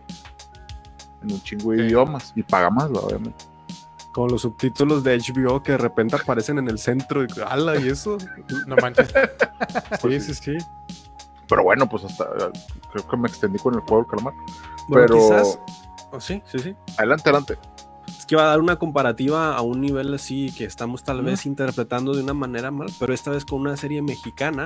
Speaker 1: en un chingo de
Speaker 3: Sí.
Speaker 1: idiomas y paga más, obviamente.
Speaker 2: Con los subtítulos de HBO que de repente aparecen en el centro. Y, ¡Hala! ¿Y eso?
Speaker 3: No manches.
Speaker 2: Sí, sí, sí.
Speaker 1: Pero bueno, pues hasta creo que me extendí con el juego del calamar.
Speaker 2: Bueno,
Speaker 1: Pero-
Speaker 2: quizás. oh, sí, sí, sí.
Speaker 1: Adelante, adelante.
Speaker 2: Es que va a dar una comparativa a un nivel así que estamos tal vez interpretando de una manera mal, pero esta vez con una serie mexicana,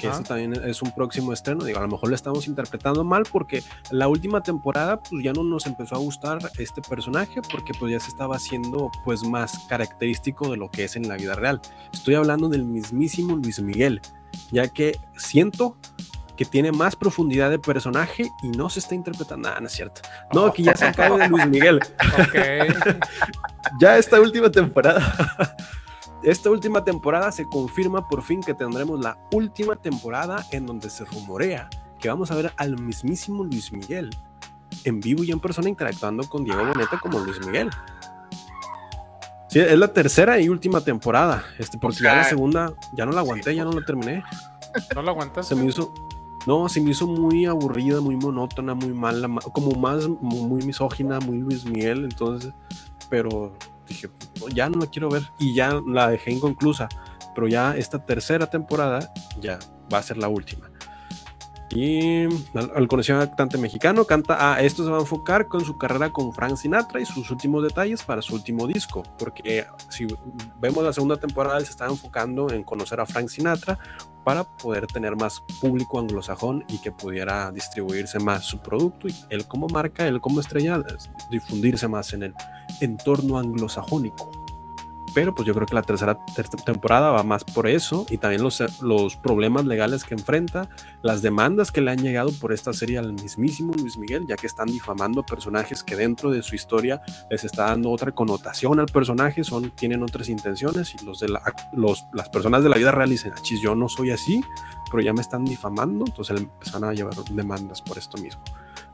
Speaker 2: que
Speaker 3: Ah.
Speaker 2: también es un próximo estreno. Digo, a lo mejor lo estamos interpretando mal porque la última temporada pues ya no nos empezó a gustar este personaje porque pues ya se estaba haciendo pues más característico de lo que es en la vida real. Estoy hablando del mismísimo Luis Miguel, ya que siento que tiene más profundidad de personaje y no se está interpretando. Ah, no es cierto. No, que ya se acabe de Luis Miguel <laughs> <laughs> ya esta última temporada. <laughs> Esta última temporada se confirma por fin que tendremos la última temporada en donde se rumorea que vamos a ver al mismísimo Luis Miguel en vivo y en persona interactuando con Diego Boneta como Luis Miguel. Sí, es la tercera y última temporada. Este, porque
Speaker 1: O sea,
Speaker 2: ya la segunda, ya no la aguanté, ya no la terminé.
Speaker 3: ¿No lo aguantas?
Speaker 2: Se me hizo. No, se me hizo muy aburrida, muy monótona, muy mala, ma- como más mu- muy misógina, muy Luis Miguel, entonces, pero dije, "No, ya no la quiero ver y ya la dejé inconclusa, pero ya esta tercera temporada ya va a ser la última. Y al conocido cantante mexicano canta, ah, esto se va a enfocar con su carrera con Frank Sinatra y sus últimos detalles para su último disco, porque si vemos la segunda temporada, él se está enfocando en conocer a Frank Sinatra para poder tener más público anglosajón y que pudiera distribuirse más su producto y él como marca, él como estrella, es difundirse más en el entorno anglosajónico. Pero pues yo creo que la tercera ter- temporada va más por eso y también los, los problemas legales que enfrenta, las demandas que le han llegado por esta serie al mismísimo Luis Miguel, ya que están difamando personajes que dentro de su historia les está dando otra connotación al personaje, son, tienen otras intenciones y los de las personas de la vida real dicen, "Achis, yo no soy así, pero ya me están difamando, entonces empezaron a llevar demandas por esto mismo.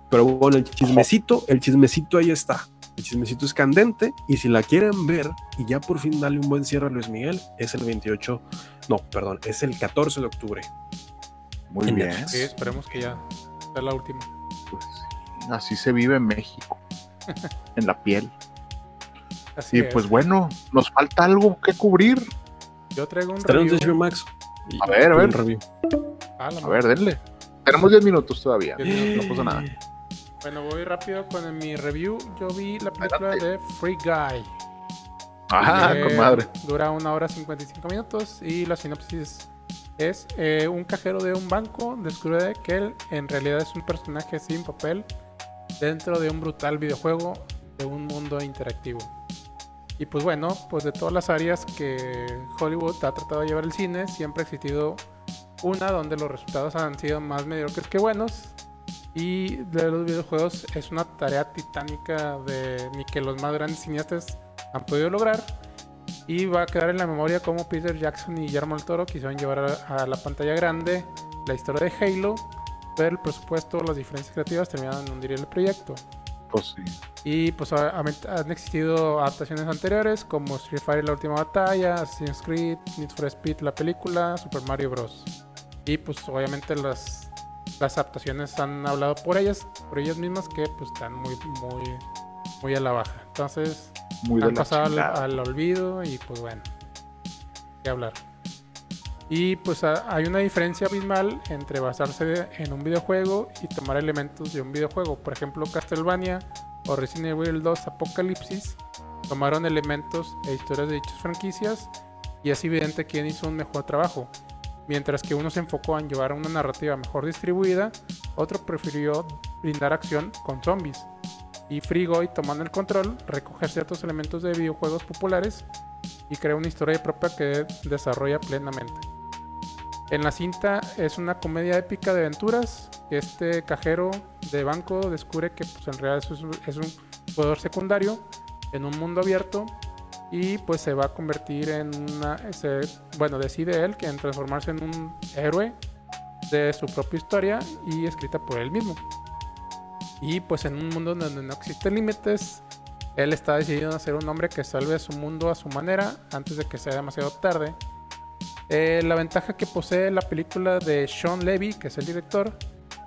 Speaker 2: Pero bueno, el chismecito, el chismecito ahí está. El chismecito es candente y si la quieren ver y ya por fin darle un buen cierre a Luis Miguel, es el 28, no, perdón, es el 14 de octubre.
Speaker 1: Muy
Speaker 2: En
Speaker 1: bien.
Speaker 2: Netflix.
Speaker 3: Sí, esperemos que ya sea la última.
Speaker 1: Pues, sí, así se vive en México. <laughs> en la piel.
Speaker 3: Así
Speaker 1: Y
Speaker 3: es.
Speaker 1: pues bueno, nos falta algo que cubrir.
Speaker 3: Yo traigo un
Speaker 2: de
Speaker 3: review.
Speaker 2: Max. Y-
Speaker 1: A ver, a ver.
Speaker 2: un review.
Speaker 3: Ah,
Speaker 1: A ver, denle. Tenemos 10 minutos todavía.
Speaker 3: Diez minutos.
Speaker 1: No pasa nada. <gasps>
Speaker 3: Bueno, voy rápido con mi review. Yo vi la película
Speaker 1: Adelante.
Speaker 3: de Free Guy.
Speaker 1: Ajá,
Speaker 3: Eh,
Speaker 1: con madre.
Speaker 3: Dura una hora 55 minutos y la sinopsis es eh, un cajero de un banco descubre que él en realidad es un personaje sin papel dentro de un brutal videojuego de un mundo interactivo. Y pues bueno, pues de todas las áreas que Hollywood ha tratado de llevar el cine, siempre ha existido una donde los resultados han sido más mediocres que buenos. Y de los videojuegos es una tarea titánica de ni que los más grandes cineastas han podido lograr. Y va a quedar en la memoria como Peter Jackson y Guillermo del Toro quisieron llevar a, a la pantalla grande la historia de Halo, pero el presupuesto, las diferencias creativas terminaron en hundir el proyecto.
Speaker 1: Pues sí.
Speaker 3: Y pues ha- ha- han existido adaptaciones anteriores como Street Fighter La Última Batalla, Assassin's Creed, Need for Speed la película, Super Mario Bros. Y pues obviamente las, las adaptaciones han hablado por ellas, por ellas mismas que pues están muy, muy, muy a la baja. Entonces
Speaker 1: Muy
Speaker 3: han pasado al, olvido y pues bueno, qué hablar. Y pues ha- hay una diferencia abismal entre basarse en un videojuego y tomar elementos de un videojuego. Por ejemplo, Castlevania o Resident Evil 2 Apocalipsis tomaron elementos e historias de dichas franquicias y es evidente quién hizo un mejor trabajo. Mientras que uno se enfocó en llevar una narrativa mejor distribuida, otro prefirió brindar acción con zombies. Y Frigoy, tomando el control, recoge ciertos elementos de videojuegos populares y crea una historia propia que desarrolla plenamente. En la cinta es una comedia épica de aventuras. Este cajero de banco descubre que pues, en realidad es un jugador secundario en un mundo abierto y pues se va a convertir en una... se- bueno, decide él que en transformarse en un héroe de su propia historia y escrita por él mismo. Y pues en un mundo donde no existen límites, él está decidido a ser un hombre que salve su mundo a su manera antes de que sea demasiado tarde. Eh, la ventaja que posee la película de Sean Levy, que es el director,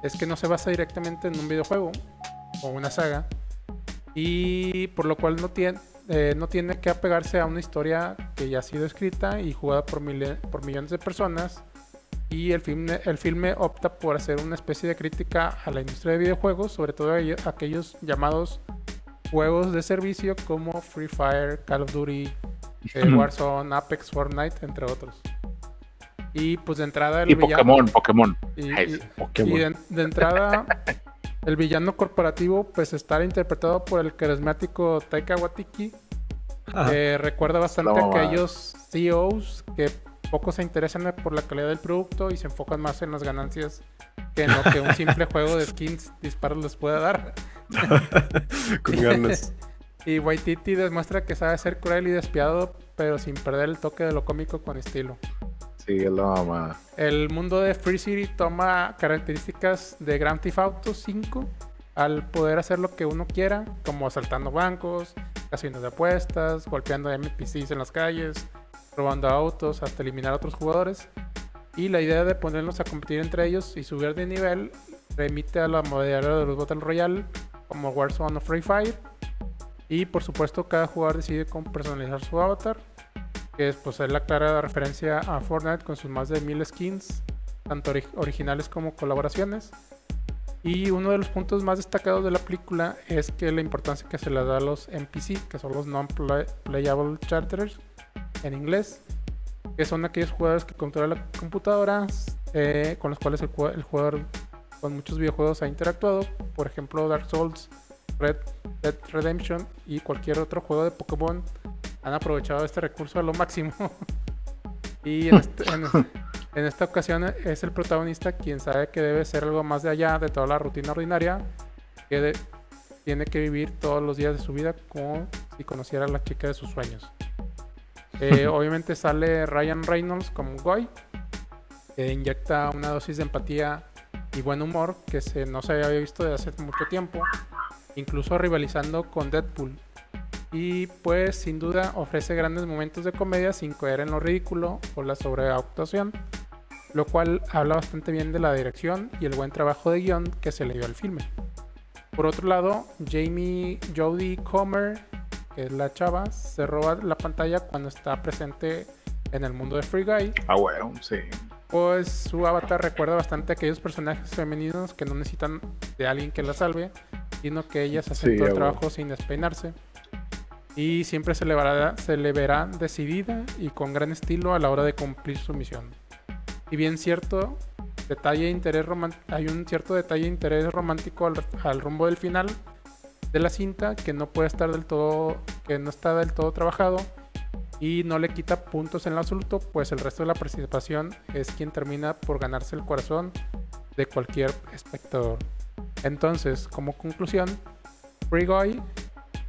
Speaker 3: es que no se basa directamente en un videojuego o una saga. Y por lo cual no tiene, eh, no tiene que apegarse a una historia que ya ha sido escrita y jugada por, por millones de personas. Y el filme, el filme opta por hacer una especie de crítica a la industria de videojuegos, sobre todo a ello- aquellos llamados juegos de servicio como Free Fire, Call of Duty, eh, Warzone, Apex, Fortnite, entre otros. Y pues de entrada el
Speaker 1: Y
Speaker 3: villano-
Speaker 1: Pokémon, Pokémon.
Speaker 3: y-
Speaker 2: Pokémon.
Speaker 3: y de, de entrada, <laughs> el villano corporativo, pues estar interpretado por el carismático Taika Waititi. Eh, recuerda bastante a aquellos CEOs que poco se interesan por la calidad del producto y se enfocan más en las ganancias que en lo que un simple <laughs> juego de skins disparos les pueda dar. <laughs>
Speaker 2: Con ganas. <laughs>
Speaker 3: Y Waititi demuestra que sabe ser cruel y despiadado, pero sin perder el toque de lo cómico con estilo.
Speaker 1: Sí, es la mamá.
Speaker 3: El mundo de Free City toma características de Grand Theft Auto 5 al poder hacer lo que uno quiera, como asaltando bancos, casinos de apuestas, golpeando NPCs en las calles, robando autos, hasta eliminar a otros jugadores. Y la idea de ponerlos a competir entre ellos y subir de nivel remite a la modalidad de los Battle Royale como Warzone o Free Fire. Y por supuesto cada jugador decide cómo personalizar su avatar, que es, pues, es la clara referencia a Fortnite con sus más de mil skins, tanto ori- originales como colaboraciones. Y uno de los puntos más destacados de la película es que la importancia que se le da a los NPC, que son los Non-Playable Characters en inglés, que son aquellos jugadores que controlan la computadora, eh, con los cuales el, el jugador con muchos videojuegos ha interactuado, por ejemplo Dark Souls, Red Dead Redemption y cualquier otro juego de Pokémon han aprovechado este recurso a lo máximo. <laughs> y en, este- en- en esta ocasión es el protagonista quien sabe que debe ser algo más de allá de toda la rutina ordinaria, que de- tiene que vivir todos los días de su vida como si conociera a la chica de sus sueños. Eh, <laughs> obviamente sale Ryan Reynolds como Guy, que inyecta una dosis de empatía y buen humor que se, no se había visto desde hace mucho tiempo, incluso rivalizando con Deadpool. Y pues sin duda ofrece grandes momentos de comedia sin caer en lo ridículo o la sobreactuación, lo cual habla bastante bien de la dirección y el buen trabajo de guion que se le dio al filme. Por otro lado, Jamie Jodie Comer, que es la chava, se roba la pantalla cuando está presente en el mundo de Free Guy,
Speaker 1: Ah, bueno, sí.
Speaker 3: pues su avatar recuerda bastante a aquellos personajes femeninos que no necesitan de alguien que la salve, sino que ellas hacen
Speaker 1: Sí,
Speaker 3: todo el trabajo sin despeinarse. Y siempre se le, verá, decidida y con gran estilo a la hora de cumplir su misión. Y bien cierto, detalle de interés hay un cierto detalle de interés romántico al, rumbo del final de la cinta que no puede estar del todo, que no está del todo trabajado y no le quita puntos en lo absoluto, pues el resto de la participación es quien termina por ganarse el corazón de cualquier espectador. Entonces, como conclusión, Free Guy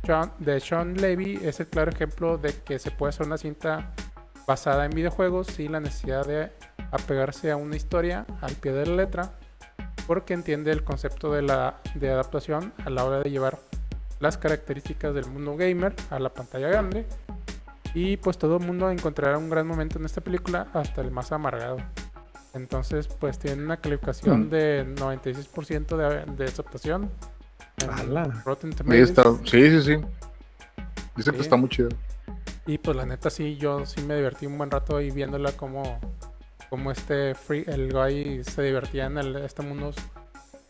Speaker 3: Sean- de Sean Levy es el claro ejemplo de que se puede hacer una cinta basada en videojuegos sin la necesidad de apegarse a una historia al pie de la letra, porque entiende el concepto de la de adaptación a la hora de llevar las características del mundo gamer a la pantalla grande. Y pues todo el mundo encontrará un gran momento en esta película, hasta el más amargado. Entonces, pues tiene una calificación
Speaker 1: Mm.
Speaker 3: de 96% de, de aceptación. En
Speaker 2: ¡Hala!
Speaker 3: Rotten Tomatoes.
Speaker 1: está. Sí, sí, sí. Dice que
Speaker 3: Sí.
Speaker 1: está muy chido.
Speaker 3: Y pues la neta sí, yo sí me divertí un buen rato ahí viéndola como, como este free, el guy se divertía en el, este mundo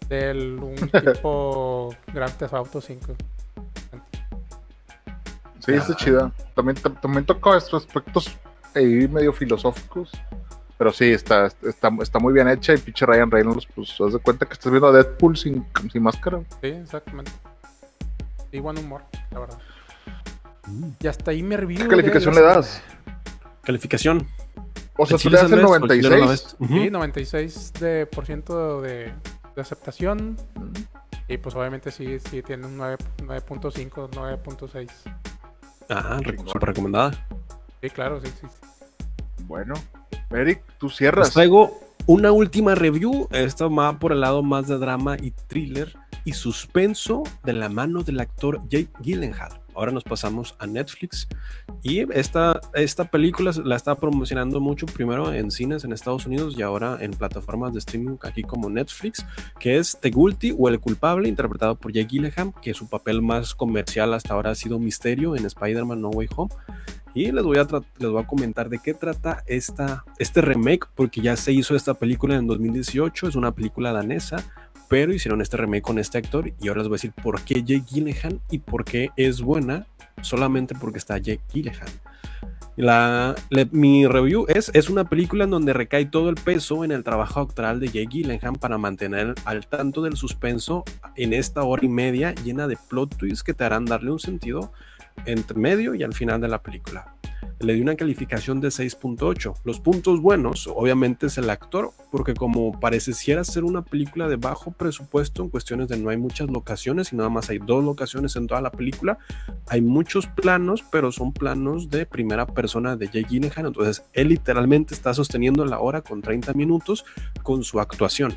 Speaker 3: del un <laughs> tipo Grand Theft Auto 5.
Speaker 1: Sí, está
Speaker 2: Ah.
Speaker 1: chida. También, tam- también toca estos aspectos ahí medio filosóficos. Pero sí, está, está, está muy bien hecha. Y pinche Ryan Reynolds, pues, haz de cuenta que estás viendo a Deadpool sin, sin máscara.
Speaker 3: Sí, exactamente. Y buen humor, la verdad.
Speaker 2: Mm.
Speaker 3: Y hasta ahí me review.
Speaker 1: ¿Qué calificación le das?
Speaker 2: Calificación.
Speaker 1: O sea,
Speaker 2: ¿El
Speaker 1: tú le das el
Speaker 2: Chile Sanders o el Chile no la
Speaker 1: 96.
Speaker 2: ves?
Speaker 3: Sí,
Speaker 2: Ujú.
Speaker 3: 96 de, por ciento de, de aceptación. Y pues obviamente sí, sí tiene un 9 9.5, 9.6.
Speaker 2: Ah, re- súper recomendada.
Speaker 3: Sí, claro, sí, sí. sí.
Speaker 1: Bueno, Eric, tú
Speaker 2: Les
Speaker 1: cierras.
Speaker 2: traigo una última review. Esta va por el lado más de drama y thriller y suspenso de la mano del actor Jake Gyllenhaal. Ahora nos pasamos a Netflix y esta, esta película la está promocionando mucho primero en cines en Estados Unidos y ahora en plataformas de streaming aquí como Netflix, que es The Guilty o El Culpable, interpretado por Jake Gyllenhaal, que su papel más comercial hasta ahora ha sido Misterio en Spider-Man No Way Home. Y les voy, a les voy a comentar de qué trata esta, este remake, porque ya se hizo esta película en 2018, es una película danesa, pero hicieron este remake con este actor y ahora les voy a decir por qué Jake Gyllenhaal y por qué es buena solamente porque está Jake Gyllenhaal. La, le- mi review es, es una película en donde recae todo el peso en el trabajo actoral de Jake Gyllenhaal para mantener al tanto del suspenso en esta hora y media llena de plot twists que te harán darle un sentido entre medio y al final de la película. Le di una calificación de 6.8. Los puntos buenos, obviamente, es el actor, porque como pareciera ser una película de bajo presupuesto en cuestiones de no hay muchas locaciones y nada más hay dos locaciones en toda la película, hay muchos planos, pero son planos de primera persona de Jake Gyllenhaal, entonces él literalmente está sosteniendo la hora con 30 minutos con su actuación.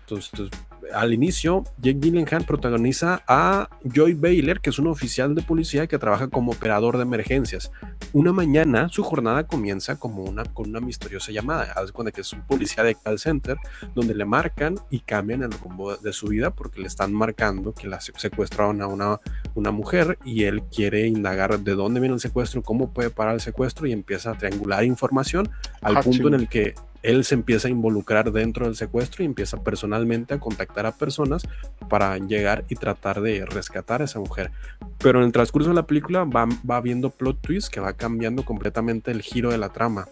Speaker 2: Entonces, al inicio, Jake Gyllenhaal protagoniza a Joy Baylor, que es un oficial de policía que trabaja como operador de emergencias. Una mañana, su jornada comienza como una, con una misteriosa llamada. Haz cuenta que es un policía de call center, donde le marcan y cambian el rumbo de su vida porque le están marcando que la secuestraron a una, una mujer y él quiere indagar de dónde viene el secuestro, cómo puede parar el secuestro y empieza a triangular información al punto en el que él se empieza a involucrar dentro del secuestro y empieza personalmente a contactar a personas para llegar y tratar de rescatar a esa mujer. Pero en el transcurso de la película va, va viendo plot twists que va cambiando completamente el giro de la trama.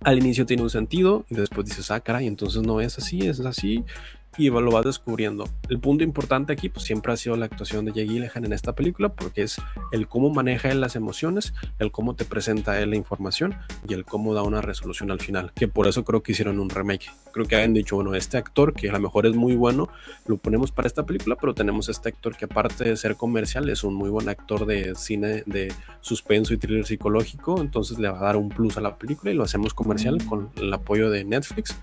Speaker 2: Al inicio tiene un sentido y después dices, ah, caray, entonces no es así, es así y lo vas descubriendo. El punto importante aquí pues siempre ha sido la actuación de Jake Gyllenhaal en esta película porque es el cómo maneja él las emociones, el cómo te presenta él la información y el cómo da una resolución al final, que por eso creo que hicieron un remake. Creo que han dicho, bueno, este actor que a lo mejor es muy bueno, lo ponemos para esta película, pero tenemos este actor que aparte de ser comercial es un muy buen actor de cine de suspenso y thriller psicológico, entonces le va a dar un plus a la película y lo hacemos comercial con el apoyo de Netflix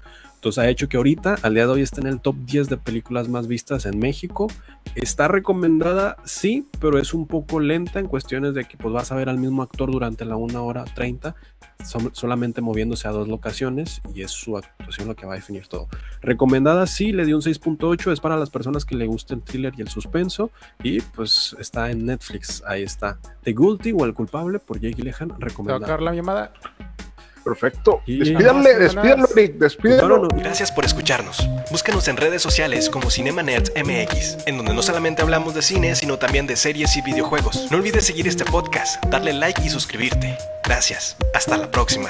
Speaker 2: entonces ha hecho que ahorita, al día de hoy, está en el top 10 de películas más vistas en México. Está recomendada, sí, pero es un poco lenta en cuestiones de que pues, vas a ver al mismo actor durante la 1 hora 30, solamente moviéndose a dos locaciones y es su actuación lo que va a definir todo. Recomendada, sí, le dio un 6.8, es para las personas que le gusta el thriller y el suspenso y pues está en Netflix, ahí está. The Guilty o El Culpable por Jake Gyllenhaal, recomendada.
Speaker 3: la llamada?
Speaker 1: Perfecto. Despídanle, despídanlo, Nick, despídanlo.
Speaker 4: Gracias por escucharnos. Búscanos en redes sociales como Cinema Nerds MX, en donde no solamente hablamos de cine, sino también de series y videojuegos. No olvides seguir este podcast, darle like y suscribirte. Gracias. Hasta la próxima.